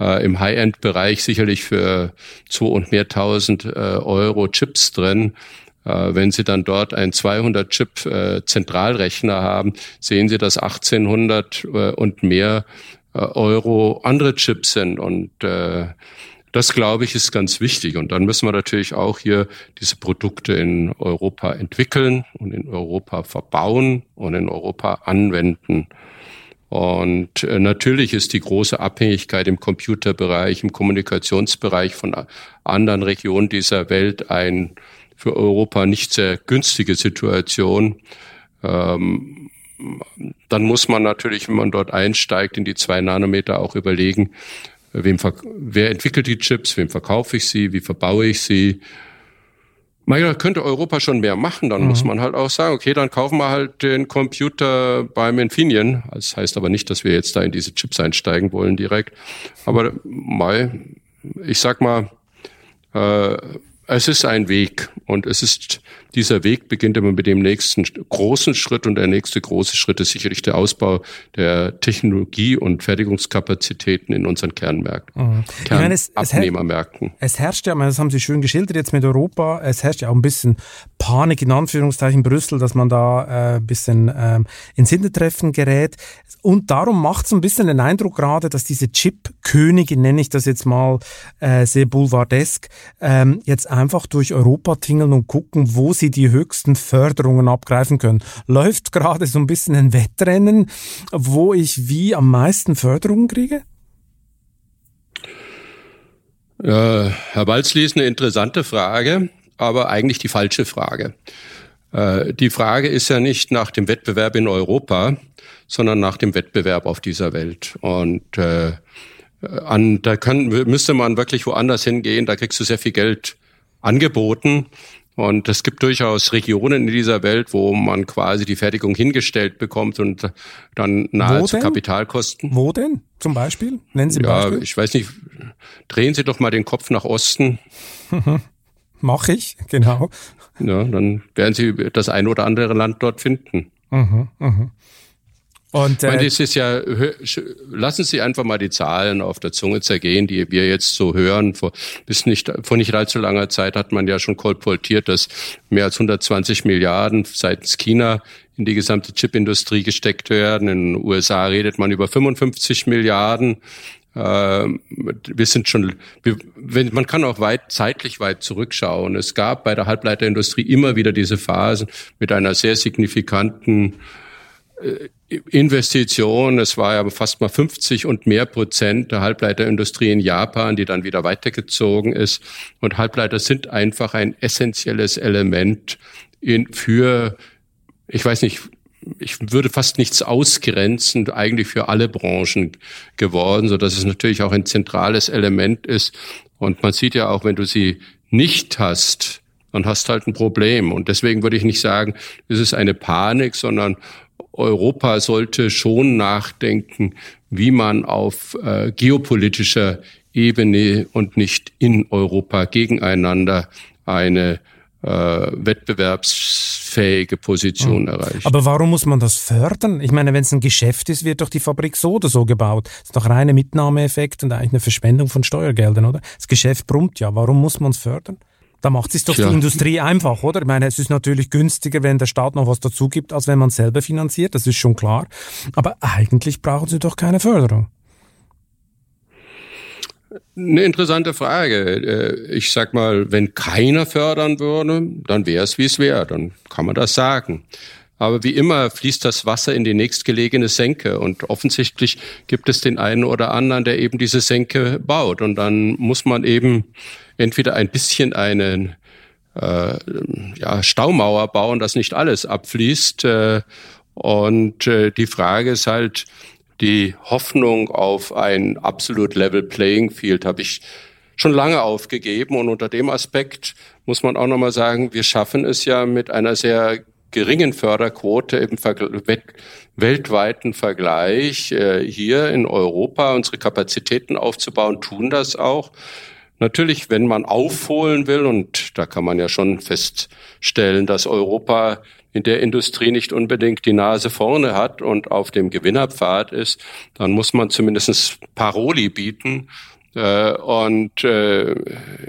äh, im High-End-Bereich sicherlich für zwei und mehr tausend äh, Euro Chips drin. Äh, wenn Sie dann dort einen 200-Chip äh, haben, sehen Sie, dass 1800 äh, und mehr Euro andere Chips sind und das, glaube ich, ist ganz wichtig. Und dann müssen wir natürlich auch hier diese Produkte in Europa entwickeln und in Europa verbauen und in Europa anwenden. Und natürlich ist die große Abhängigkeit im Computerbereich, im Kommunikationsbereich von anderen Regionen dieser Welt ein für Europa nicht sehr günstige Situation. Ähm, dann muss man natürlich, wenn man dort einsteigt in die zwei Nanometer, auch überlegen, wem wer entwickelt die Chips, wem verkaufe ich sie, wie verbaue ich sie. Naja, könnte Europa schon mehr machen, dann mhm. muss man halt auch sagen, okay, dann kaufen wir halt den Computer beim Infineon. Das heißt aber nicht, dass wir jetzt da in diese Chips einsteigen wollen direkt. Aber mal, ich sag mal, äh, es ist ein Weg und es ist, dieser Weg beginnt immer mit dem nächsten großen Schritt und der nächste große Schritt ist sicherlich der Ausbau der Technologie und Fertigungskapazitäten in unseren Kernmärkten, mhm. Kernabnehmermärkten. Es, es, herrscht ja, das haben Sie schön geschildert jetzt mit Europa, es herrscht ja auch ein bisschen Panik in Anführungszeichen Brüssel, dass man da äh, ein bisschen ähm, ins Hintertreffen gerät. Und darum macht es ein bisschen den Eindruck gerade, dass diese Chip-Königin, nenne ich das jetzt mal äh, sehr boulevardesk, ähm, jetzt einfach durch Europa tingeln und gucken, wo sie die höchsten Förderungen abgreifen können. Läuft gerade so ein bisschen ein Wettrennen, wo ich wie am meisten Förderungen kriege? Äh, Herr Walzli ist eine interessante Frage, aber eigentlich die falsche Frage. Äh, die Frage ist ja nicht nach dem Wettbewerb in Europa, sondern nach dem Wettbewerb auf dieser Welt. Und äh, an, da kann, müsste man wirklich woanders hingehen, da kriegst du sehr viel Geld angeboten. Und es gibt durchaus Regionen in dieser Welt, wo man quasi die Fertigung hingestellt bekommt und dann nahezu Kapitalkosten. Wo denn? Zum Beispiel? Nennen Sie ein ja, Beispiel. ich weiß nicht. Drehen Sie doch mal den Kopf nach Osten. Mache ich, genau. Ja, dann werden Sie das ein oder andere Land dort finden. Mhm, mh. Und, äh, meine, das ist ja, lassen Sie einfach mal die Zahlen auf der Zunge zergehen, die wir jetzt so hören. Vor, bis nicht, vor nicht allzu langer Zeit hat man ja schon kolportiert, dass mehr als 120 Milliarden seitens China in die gesamte Chipindustrie gesteckt werden. In den USA redet man über 55 Milliarden. Ähm, wir sind schon, wenn, man kann auch weit, zeitlich weit zurückschauen. Es gab bei der Halbleiterindustrie immer wieder diese Phasen mit einer sehr signifikanten äh, Investition, es war ja fast mal 50 und mehr Prozent der Halbleiterindustrie in Japan, die dann wieder weitergezogen ist. Und Halbleiter sind einfach ein essentielles Element in, für, ich weiß nicht, ich würde fast nichts ausgrenzen, eigentlich für alle Branchen geworden, so dass es natürlich auch ein zentrales Element ist. Und man sieht ja auch, wenn du sie nicht hast, dann hast halt ein Problem. Und deswegen würde ich nicht sagen, es ist eine Panik, sondern Europa sollte schon nachdenken, wie man auf äh, geopolitischer Ebene und nicht in Europa gegeneinander eine äh, Wettbewerbs wettbewerbsfähige Position mhm. erreicht. Aber warum muss man das fördern? Ich meine, wenn es ein Geschäft ist, wird doch die Fabrik so oder so gebaut. Das ist doch reiner Mitnahmeeffekt und eigentlich eine Verschwendung von Steuergeldern, oder? Das Geschäft brummt ja. Warum muss man es fördern? Da macht es doch Tja. die Industrie einfach, oder? Ich meine, es ist natürlich günstiger, wenn der Staat noch was dazu gibt, als wenn man selber finanziert, das ist schon klar. Aber eigentlich brauchen sie doch keine Förderung. Eine interessante Frage. Äh, ich sag mal, wenn keiner fördern würde, dann wäre es, wie es wäre. Dann kann man das sagen. Aber wie immer fließt das Wasser in die nächstgelegene Senke und offensichtlich gibt es den einen oder anderen, der eben diese Senke baut. Und dann muss man eben entweder ein bisschen einen äh, ja, Staumauer bauen, dass nicht alles abfließt. Äh, und äh, die Frage ist halt, die Hoffnung auf ein absolut Level Playing Field habe ich schon lange aufgegeben. Und unter dem Aspekt muss man auch nochmal sagen, wir schaffen es ja mit einer sehr geringen Förderquote im weltweiten Vergleich äh, hier in Europa unsere Kapazitäten aufzubauen, tun das auch. Natürlich, wenn man aufholen will, und da kann man ja schon feststellen, dass Europa in der Industrie nicht unbedingt die Nase vorne hat und auf dem Gewinnerpfad ist, dann muss man zumindest Paroli bieten. Äh, und äh,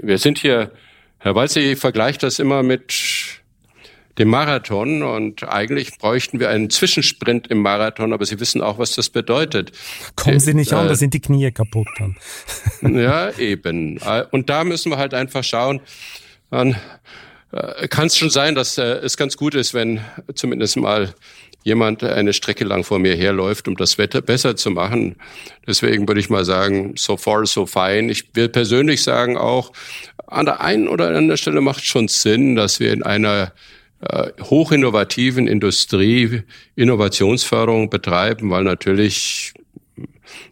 wir sind hier, Herr Walzi vergleicht das immer mit dem Marathon und eigentlich bräuchten wir einen Zwischensprint im Marathon, aber Sie wissen auch, was das bedeutet. Kommen Sie nicht äh, an, da sind die Knie kaputt dann. ja, eben. Und da müssen wir halt einfach schauen, dann äh, kann es schon sein, dass äh, es ganz gut ist, wenn zumindest mal jemand eine Strecke lang vor mir herläuft, um das Wetter besser zu machen. Deswegen würde ich mal sagen, so far, so fine. Ich will persönlich sagen auch, an der einen oder anderen Stelle macht schon Sinn, dass wir in einer äh, hochinnovativen Industrie Innovationsförderung betreiben, weil natürlich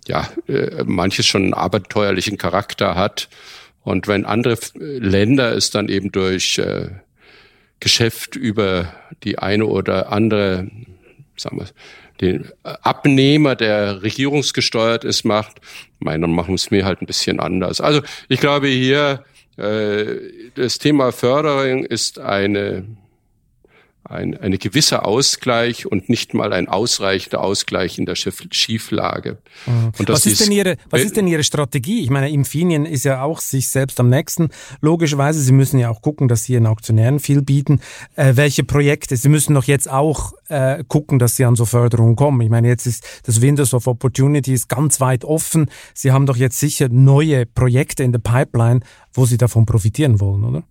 ja äh, manches schon einen abenteuerlichen Charakter hat. Und wenn andere Länder es dann eben durch äh, Geschäft über die eine oder andere, sagen wir, den Abnehmer, der regierungsgesteuert ist, macht, meiner machen es mir halt ein bisschen anders. Also ich glaube hier, äh, das Thema Förderung ist eine ein eine gewisse Ausgleich und nicht mal ein ausreichender Ausgleich in der Schieflage. Mhm. was ist, denn Ihre, was ist denn Ihre Strategie? Ich meine, Infineon ist ja auch sich selbst am nächsten. Logischerweise, Sie müssen ja auch gucken, dass Sie Ihren Aktionären viel bieten. Äh, welche Projekte? Sie müssen doch jetzt auch äh, gucken, dass Sie an so Förderungen kommen. Ich meine, jetzt ist das Windows of Opportunities ganz weit offen. Sie haben doch jetzt sicher neue Projekte in der Pipeline, wo Sie davon profitieren wollen, oder?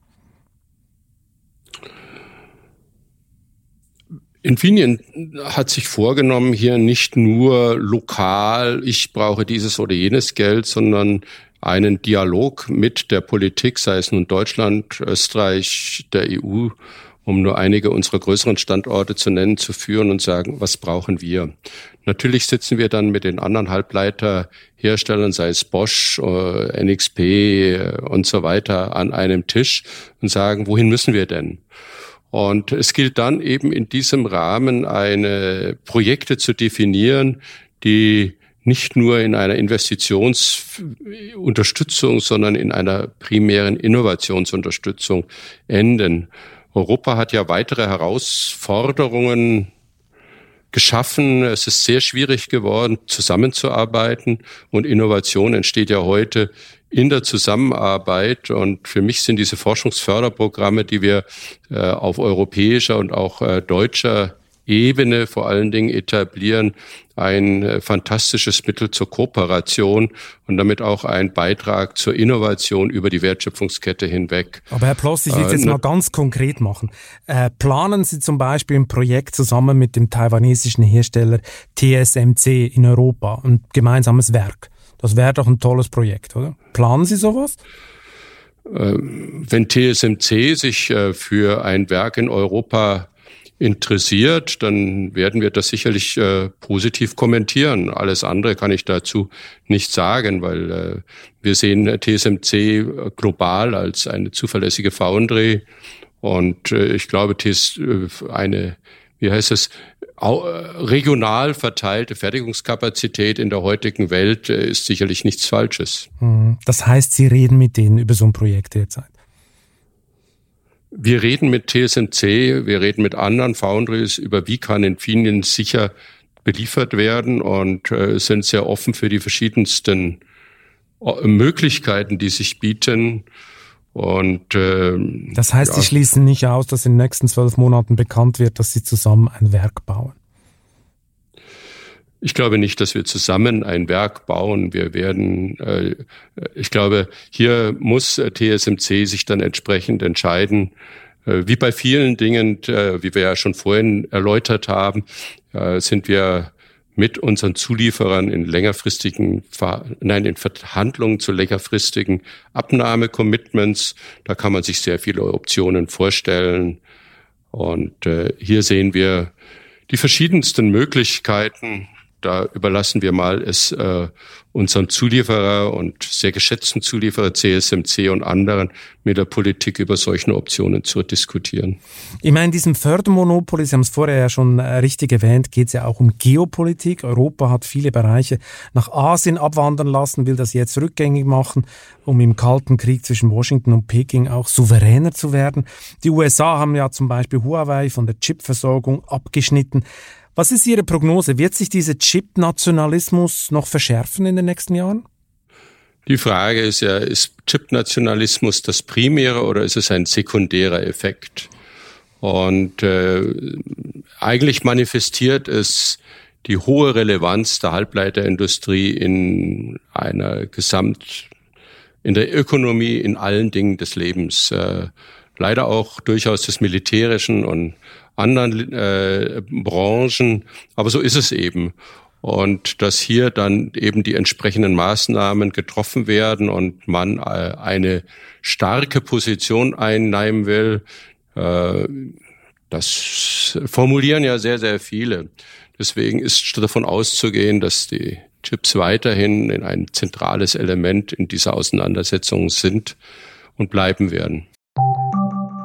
Infineon hat sich vorgenommen, hier nicht nur lokal, ich brauche dieses oder jenes Geld, sondern einen Dialog mit der Politik, sei es nun Deutschland, Österreich, der EU, um nur einige unserer größeren Standorte zu nennen, zu führen und sagen, was brauchen wir? Natürlich sitzen wir dann mit den anderen Halbleiterherstellern, sei es Bosch, äh, NXP äh, und so weiter, an einem Tisch und sagen, wohin müssen wir denn? Und es gilt dann eben in diesem Rahmen eine Projekte zu definieren, die nicht nur in einer Investitionsunterstützung, sondern in einer primären Innovationsunterstützung enden. Europa hat ja weitere Herausforderungen geschaffen. Es ist sehr schwierig geworden, zusammenzuarbeiten und Innovation entsteht ja heute in der Zusammenarbeit. Und für mich sind diese Forschungsförderprogramme, die wir äh, auf europäischer und auch äh, deutscher Ebene vor allen Dingen etablieren, ein äh, fantastisches Mittel zur Kooperation und damit auch ein Beitrag zur Innovation über die Wertschöpfungskette hinweg. Aber Herr Ploss, ich will es jetzt äh, mal ganz konkret machen. Äh, planen Sie zum Beispiel ein Projekt zusammen mit dem taiwanesischen Hersteller TSMC in Europa, ein gemeinsames Werk? Das wäre doch ein tolles Projekt, oder? Planen Sie sowas? Ähm, wenn TSMC sich äh, für ein Werk in Europa interessiert, dann werden wir das sicherlich äh, positiv kommentieren. Alles andere kann ich dazu nicht sagen, weil äh, wir sehen TSMC global als eine zuverlässige Foundry und ich glaube, TS, eine, wie heißt es, regional verteilte Fertigungskapazität in der heutigen Welt äh, ist sicherlich nichts Falsches. Mhm. Das heißt, Sie reden mit denen über so ein Projekt derzeit? wir reden mit TSMC, wir reden mit anderen Foundries über, wie kann Infineon sicher beliefert werden und äh, sind sehr offen für die verschiedensten äh, Möglichkeiten, die sich bieten. Und äh, das heißt, ja. Sie schließen nicht aus, dass in den nächsten zwölf Monaten bekannt wird, dass Sie zusammen ein Werk bauen. Ich glaube nicht, dass wir zusammen ein Werk bauen. Wir werden, äh, ich glaube, hier muss TSMC sich dann entsprechend entscheiden. Äh, wie bei vielen Dingen, äh, wie wir ja schon vorhin erläutert haben, äh, sind wir mit unseren Zulieferern in längerfristigen, nein, in Verhandlungen zu längerfristigen Abnahmecommitments. Da kann man sich sehr viele Optionen vorstellen. Und äh, hier sehen wir die verschiedensten Möglichkeiten, da überlassen wir mal es äh, unseren Zulieferer und sehr geschätzten Zulieferer CSMC und anderen mit der Politik über solche Optionen zu diskutieren. Ich meine, in diesem Fördermonopoly, Sie haben es vorher ja schon äh, richtig erwähnt, geht es ja auch um Geopolitik. Europa hat viele Bereiche nach Asien abwandern lassen, will das jetzt rückgängig machen, um im Kalten Krieg zwischen Washington und Peking auch souveräner zu werden. Die USA haben ja zum Beispiel Huawei von der Chipversorgung abgeschnitten. Was ist Ihre Prognose? Wird sich dieser Chip-Nationalismus noch verschärfen in den nächsten Jahren? Die Frage ist ja, ist Chip-Nationalismus das primäre oder ist es ein sekundärer Effekt? Und äh, eigentlich manifestiert es die hohe Relevanz der Halbleiterindustrie in einer Gesamt, in der Ökonomie, in allen Dingen des Lebens. Äh, leider auch durchaus des Militärischen und anderen äh, Branchen. Aber so ist es eben. Und dass hier dann eben die entsprechenden Maßnahmen getroffen werden und man äh, eine starke Position einnehmen will, äh, das formulieren ja sehr, sehr viele. Deswegen ist davon auszugehen, dass die Chips weiterhin in ein zentrales Element in dieser Auseinandersetzung sind und bleiben werden.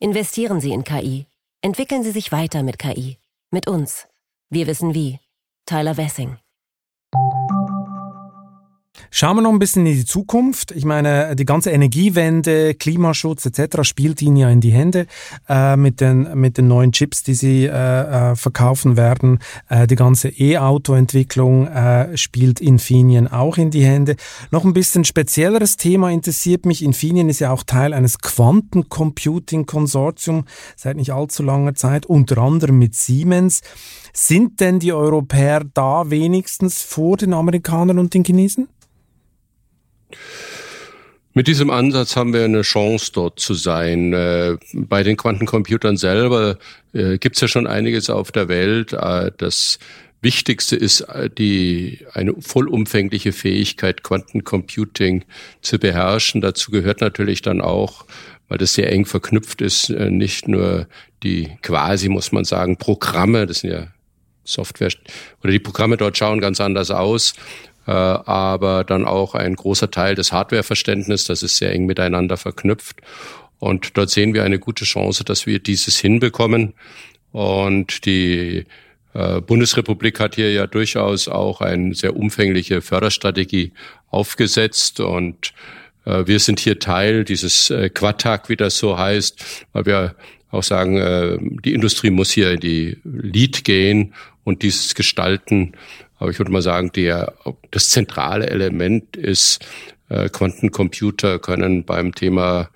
Investieren Sie in KI. Entwickeln Sie sich weiter mit KI. Mit uns. Wir wissen wie. Tyler Wessing. Schauen wir noch ein bisschen in die Zukunft. Ich meine, die ganze Energiewende, Klimaschutz etc. spielt Ihnen ja in die Hände äh, mit, den, mit den neuen Chips, die Sie äh, äh, verkaufen werden. Äh, die ganze E-Auto-Entwicklung äh, spielt Infineon auch in die Hände. Noch ein bisschen spezielleres Thema interessiert mich. Infineon ist ja auch Teil eines Quantencomputing-Konsortium seit nicht allzu langer Zeit, unter anderem mit Siemens. Sind denn die Europäer da wenigstens vor den Amerikanern und den Chinesen? Mit diesem Ansatz haben wir eine Chance, dort zu sein. Äh, bei den Quantencomputern selber äh, gibt es ja schon einiges auf der Welt. Äh, das Wichtigste ist die, eine vollumfängliche Fähigkeit, Quantencomputing zu beherrschen. Dazu gehört natürlich dann auch, weil das sehr eng verknüpft ist, nicht nur die quasi, muss man sagen, Programme, das sind ja Software, oder die Programme dort schauen ganz anders aus, aber dann auch ein großer Teil des Hardwareverständnisses, das ist sehr eng miteinander verknüpft. Und dort sehen wir eine gute Chance, dass wir dieses hinbekommen. Und die äh, Bundesrepublik hat hier ja durchaus auch eine sehr umfängliche Förderstrategie aufgesetzt und äh, wir sind hier Teil dieses äh, Quattag, wie das so heißt, weil wir auch sagen, äh, die Industrie muss hier in die Lead gehen und dieses gestalten. Aber ich würde mal sagen, der, das zentrale Element ist, äh, Quantencomputer können beim Thema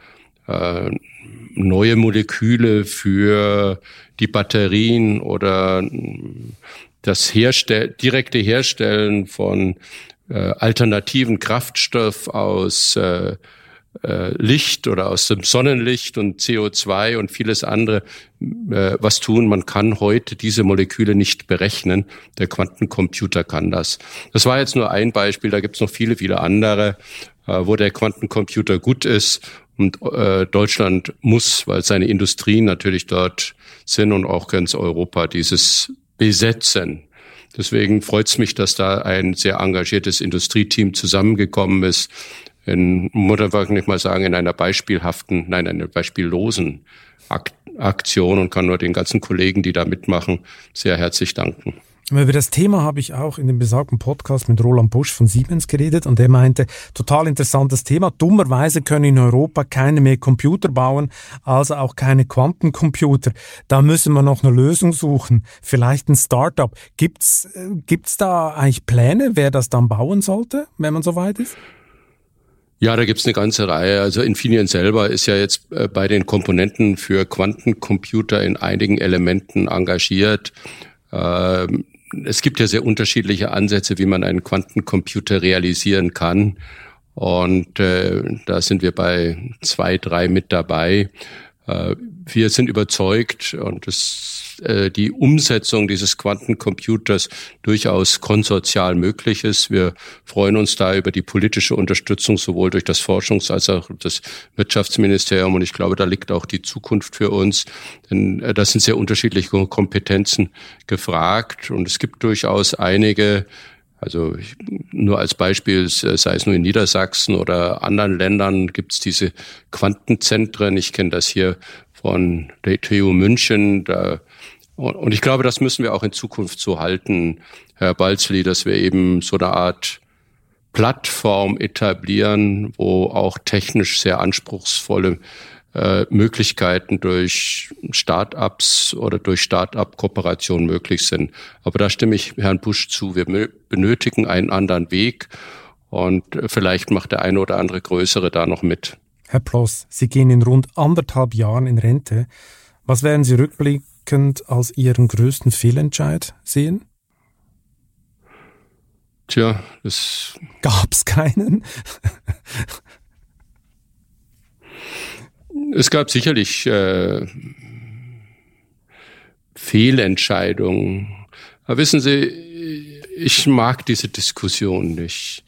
äh, neue Moleküle für die Batterien oder das Herstell direkte Herstellen von äh, alternativen Kraftstoff aus äh, äh, Licht oder aus dem Sonnenlicht und CO2 und vieles andere äh, was tun. Man kann heute diese Moleküle nicht berechnen. Der Quantencomputer kann das. Das war jetzt nur ein Beispiel. Da gibt es noch viele, viele andere, äh, wo der Quantencomputer gut ist. Und äh, Deutschland muss, weil seine Industrien natürlich dort sind und auch ganz Europa dieses besetzen. Deswegen freut es mich, dass da ein sehr engagiertes Industrieteam zusammengekommen ist, in, muss nicht mal sagen, in einer beispielhaften, nein, einer beispiellosen Aktion und kann nur den ganzen Kollegen, die da mitmachen, sehr herzlich danken. Über das Thema habe ich auch in dem besagten Podcast mit Roland Busch von Siemens geredet und er meinte, total interessantes Thema. Dummerweise können in Europa keine mehr Computer bauen, also auch keine Quantencomputer. Da müssen wir noch eine Lösung suchen. Vielleicht ein Startup. Gibt's, äh, gibt's da eigentlich Pläne, wer das dann bauen sollte, wenn man so weit ist? Ja, da gibt's eine ganze Reihe. Also Infineon selber ist ja jetzt äh, bei den Komponenten für Quantencomputer in einigen Elementen engagiert. Ähm, es gibt ja sehr unterschiedliche Ansätze, wie man einen Quantencomputer realisieren kann. Und äh, da sind wir bei zwei, drei mit dabei. Äh, wir sind überzeugt und dass äh, die Umsetzung dieses Quantencomputers durchaus konsortial möglich ist. Wir freuen uns da über die politische Unterstützung sowohl durch das Forschungs- als auch das Wirtschaftsministerium und ich glaube, da liegt auch die Zukunft für uns, denn äh, da sind sehr unterschiedliche Kompetenzen gefragt und es gibt durchaus einige also nur als Beispiel, sei es nur in Niedersachsen oder anderen Ländern, gibt es diese Quantenzentren. Ich kenne das hier von der TU München. Da, und ich glaube, das müssen wir auch in Zukunft so halten, Herr Balzli, dass wir eben so eine Art Plattform etablieren, wo auch technisch sehr anspruchsvolle äh, Möglichkeiten durch Start-ups oder durch Start-up-Kooperationen möglich sind. Aber da stimme ich Herrn Busch zu. Wir benötigen einen anderen Weg und vielleicht macht der eine oder andere größere da noch mit. Herr Ploss, Sie gehen in rund anderthalb Jahren in Rente. Was werden Sie rückblickend als Ihren größten Fehlentscheid sehen? Tja, es gab's keinen. Es gab sicherlich äh, Fehlentscheidungen. Aber wissen Sie, ich mag diese Diskussion nicht,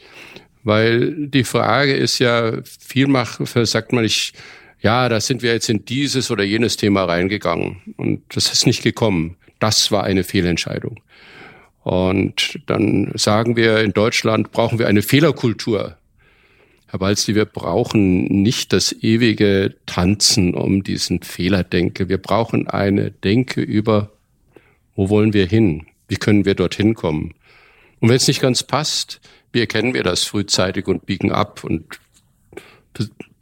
weil die Frage ist ja, vielmach sagt man, ich, ja, da sind wir jetzt in dieses oder jenes Thema reingegangen und das ist nicht gekommen. Das war eine Fehlentscheidung. Und dann sagen wir, in Deutschland brauchen wir eine Fehlerkultur. Herr Balzli, wir brauchen nicht das ewige Tanzen um diesen Fehlerdenke. Wir brauchen eine Denke über, wo wollen wir hin? Wie können wir dorthin kommen? Und wenn es nicht ganz passt, wie erkennen wir das frühzeitig und biegen ab? Und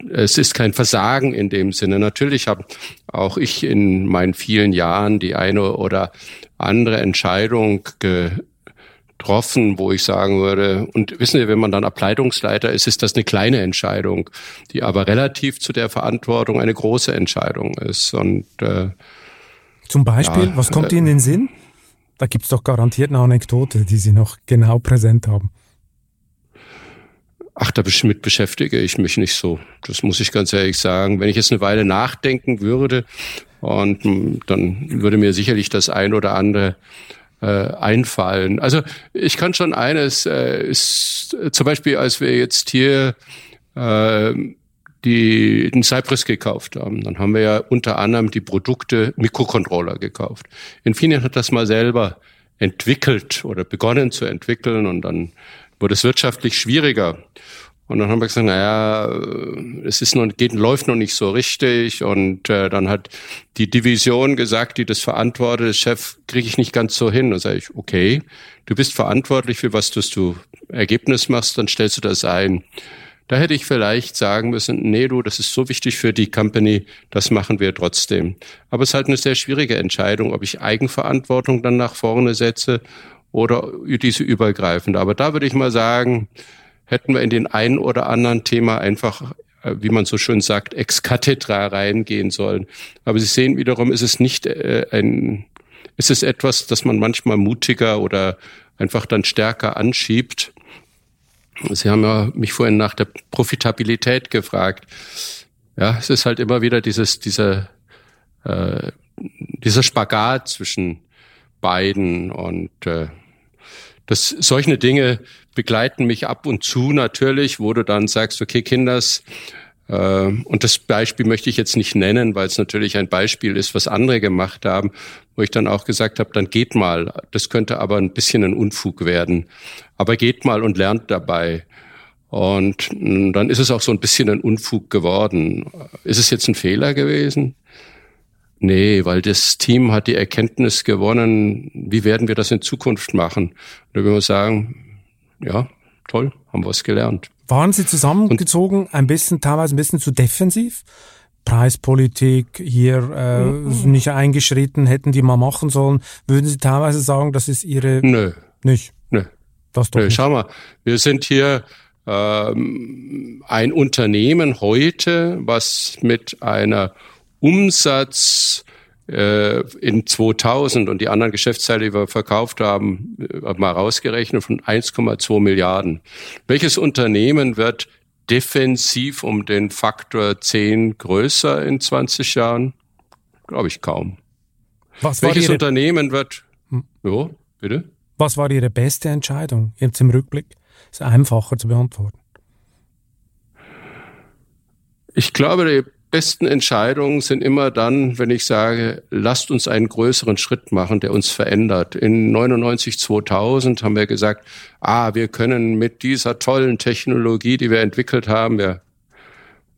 es ist kein Versagen in dem Sinne. Natürlich habe auch ich in meinen vielen Jahren die eine oder andere Entscheidung ge getroffen, wo ich sagen würde, und wissen Sie, wenn man dann Ableitungsleiter ist, ist das eine kleine Entscheidung, die aber relativ zu der Verantwortung eine große Entscheidung ist. Und äh, Zum Beispiel, ja, was kommt Ihnen in den Sinn? Da gibt's doch garantiert eine Anekdote, die Sie noch genau präsent haben. Ach, damit beschäftige ich mich nicht so. Das muss ich ganz ehrlich sagen. Wenn ich jetzt eine Weile nachdenken würde, und dann würde mir sicherlich das ein oder andere äh, einfallen. Also ich kann schon eines, äh, ist zum Beispiel, als wir jetzt hier äh, die den Cypress gekauft haben, dann haben wir ja unter anderem die Produkte Mikrocontroller gekauft. Infineon hat das mal selber entwickelt oder begonnen zu entwickeln und dann wurde es wirtschaftlich schwieriger. Und dann haben wir gesagt, naja, es ist noch, geht, läuft noch nicht so richtig. Und äh, dann hat die Division gesagt, die das verantwortet, Chef, kriege ich nicht ganz so hin. Und sage ich, okay, du bist verantwortlich für was du Ergebnis machst, dann stellst du das ein. Da hätte ich vielleicht sagen müssen, nee, du, das ist so wichtig für die Company, das machen wir trotzdem. Aber es ist halt eine sehr schwierige Entscheidung, ob ich Eigenverantwortung dann nach vorne setze oder diese übergreifende. Aber da würde ich mal sagen, hätten wir in den einen oder anderen Thema einfach äh, wie man so schön sagt, ex cathedra reingehen sollen. Aber Sie sehen wiederum, ist es nicht äh, ein, ist es etwas, das man manchmal mutiger oder einfach dann stärker anschiebt. Sie haben ja mich vorhin nach der Profitabilität gefragt. Ja, es ist halt immer wieder dieses, dieser, äh, dieser Spagat zwischen beiden und äh, das, solche Dinge begleiten mich ab und zu natürlich, wo du dann sagst, okay, Kinders, äh, und das Beispiel möchte ich jetzt nicht nennen, weil es natürlich ein Beispiel ist, was andere gemacht haben, wo ich dann auch gesagt habe, dann geht mal. Das könnte aber ein bisschen ein Unfug werden. Aber geht mal und lernt dabei. Und dann ist es auch so ein bisschen ein Unfug geworden. Ist es jetzt ein Fehler gewesen? Nee, weil das Team hat die Erkenntnis gewonnen, wie werden wir das in Zukunft machen. Da würde man sagen, ja, toll, haben wir es gelernt. Waren Sie zusammengezogen, ein bisschen, teilweise ein bisschen zu defensiv? Preispolitik hier äh, mhm. nicht eingeschritten, hätten die mal machen sollen. Würden Sie teilweise sagen, das ist Ihre... Nö. Nicht? Nö. Das doch Nö, nicht. schau mal, wir sind hier ähm, ein Unternehmen heute, was mit einer Umsatz äh, in 2000 und die anderen Geschäftsteile, die wir verkauft haben, äh, mal rausgerechnet von 1,2 Milliarden. Welches Unternehmen wird defensiv um den Faktor 10 größer in 20 Jahren? Glaube ich kaum. Was Welches Ihre, Unternehmen wird, Hm. ja, bitte? was war Ihre beste Entscheidung? Jetzt im Rückblick ist einfacher zu beantworten. Ich glaube, die besten Entscheidungen sind immer dann, wenn ich sage, lasst uns einen größeren Schritt machen, der uns verändert. In 99, 2000 haben wir gesagt, ah, wir können mit dieser tollen Technologie, die wir entwickelt haben, wir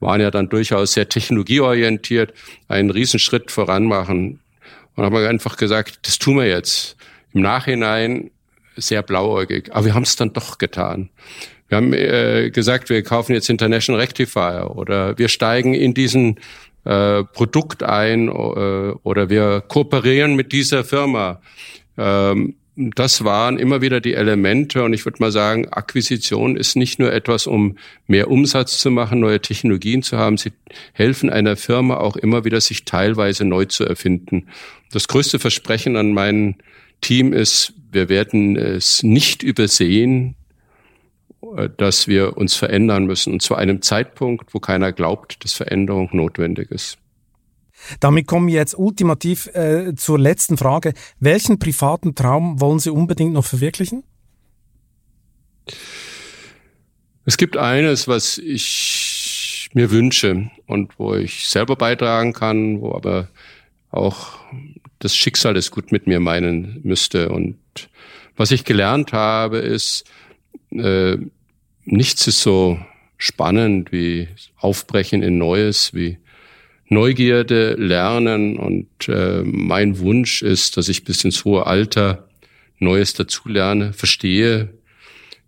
waren ja dann durchaus sehr technologieorientiert, einen Riesenschritt voran machen. Und haben einfach gesagt, das tun wir jetzt. Im Nachhinein sehr blauäugig, aber wir haben es dann doch getan. Wir haben äh, gesagt, wir kaufen jetzt International Rectifier oder wir steigen in diesen äh, Produkt ein äh, oder wir kooperieren mit dieser Firma. Ähm, das waren immer wieder die Elemente und ich würde mal sagen, Akquisition ist nicht nur etwas, um mehr Umsatz zu machen, neue Technologien zu haben. Sie helfen einer Firma auch immer wieder, sich teilweise neu zu erfinden. Das größte Versprechen an mein Team ist, wir werden es nicht übersehen, dass wir uns verändern müssen und zu einem Zeitpunkt, wo keiner glaubt, dass Veränderung notwendig ist. Damit kommen wir jetzt ultimativ äh, zur letzten Frage. Welchen privaten Traum wollen Sie unbedingt noch verwirklichen? Es gibt eines, was ich mir wünsche und wo ich selber beitragen kann, wo aber auch das Schicksal es gut mit mir meinen müsste. Und was ich gelernt habe, ist, äh, nichts ist so spannend wie Aufbrechen in Neues, wie Neugierde, Lernen. Und äh, mein Wunsch ist, dass ich bis ins hohe Alter Neues dazulerne, verstehe,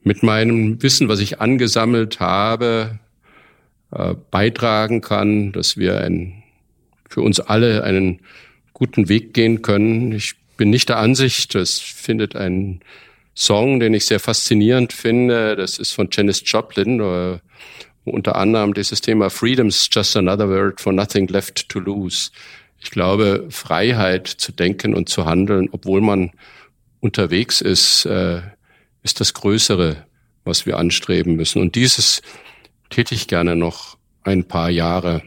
mit meinem Wissen, was ich angesammelt habe, äh, beitragen kann, dass wir ein, für uns alle einen guten Weg gehen können. Ich bin nicht der Ansicht, es findet ein Song, den ich sehr faszinierend finde. Das ist von Janis Joplin, wo unter anderem dieses Thema Freedom's just another word for nothing left to lose. Ich glaube, Freiheit zu denken und zu handeln, obwohl man unterwegs ist, äh, ist das Größere, was wir anstreben müssen. Und dieses täte ich gerne noch ein paar Jahre.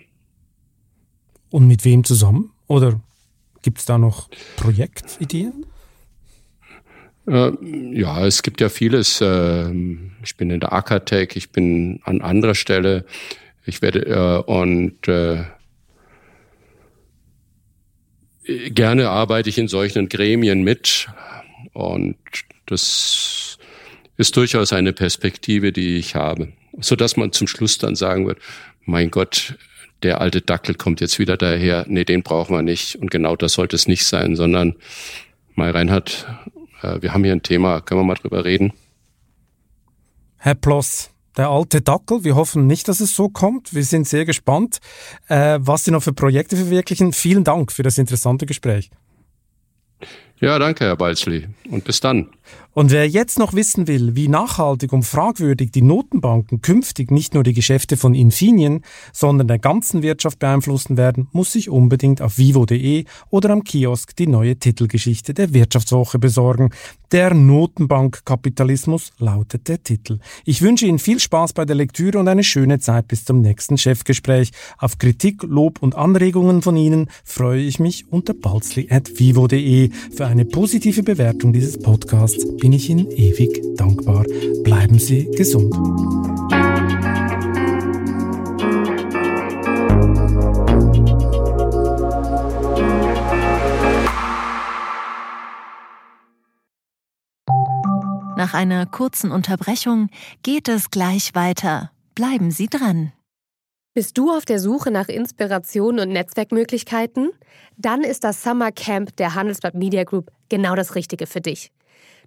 Und mit wem zusammen? Oder gibt es da noch Projektideen? Äh, ja, es gibt ja vieles. Äh, ich bin in der Akatech, ich bin an anderer Stelle. Ich werde äh, und äh, gerne arbeite ich in solchen Gremien mit und das ist durchaus eine Perspektive, die ich habe, so dass man zum Schluss dann sagen wird: Mein Gott, der alte Dackel kommt jetzt wieder daher. Nee, den brauchen wir nicht. Und genau das sollte es nicht sein, sondern Mai Reinhardt wir haben hier ein Thema, können wir mal drüber reden? Herr Ploss, der alte Dackel, wir hoffen nicht, dass es so kommt. Wir sind sehr gespannt, äh, was Sie noch für Projekte verwirklichen. Vielen Dank für das interessante Gespräch. Ja, danke, Herr Balzli. Und bis dann. Und wer jetzt noch wissen will, wie nachhaltig und fragwürdig die Notenbanken künftig nicht nur die Geschäfte von Infinien, sondern der ganzen Wirtschaft beeinflussen werden, muss sich unbedingt auf vivo.de oder am Kiosk die neue Titelgeschichte der Wirtschaftswoche besorgen. Der Notenbankkapitalismus lautet der Titel. Ich wünsche Ihnen viel Spaß bei der Lektüre und eine schöne Zeit bis zum nächsten Chefgespräch. Auf Kritik, Lob und Anregungen von Ihnen freue ich mich unter balzli.vivo.de. Für eine positive Bewertung dieses Podcasts bin ich Ihnen ewig dankbar. Bleiben Sie gesund. Nach einer kurzen Unterbrechung geht es gleich weiter. Bleiben Sie dran. Bist du auf der Suche nach Inspiration und Netzwerkmöglichkeiten? Dann ist das Summer Camp der Handelsblatt Media Group genau das Richtige für dich.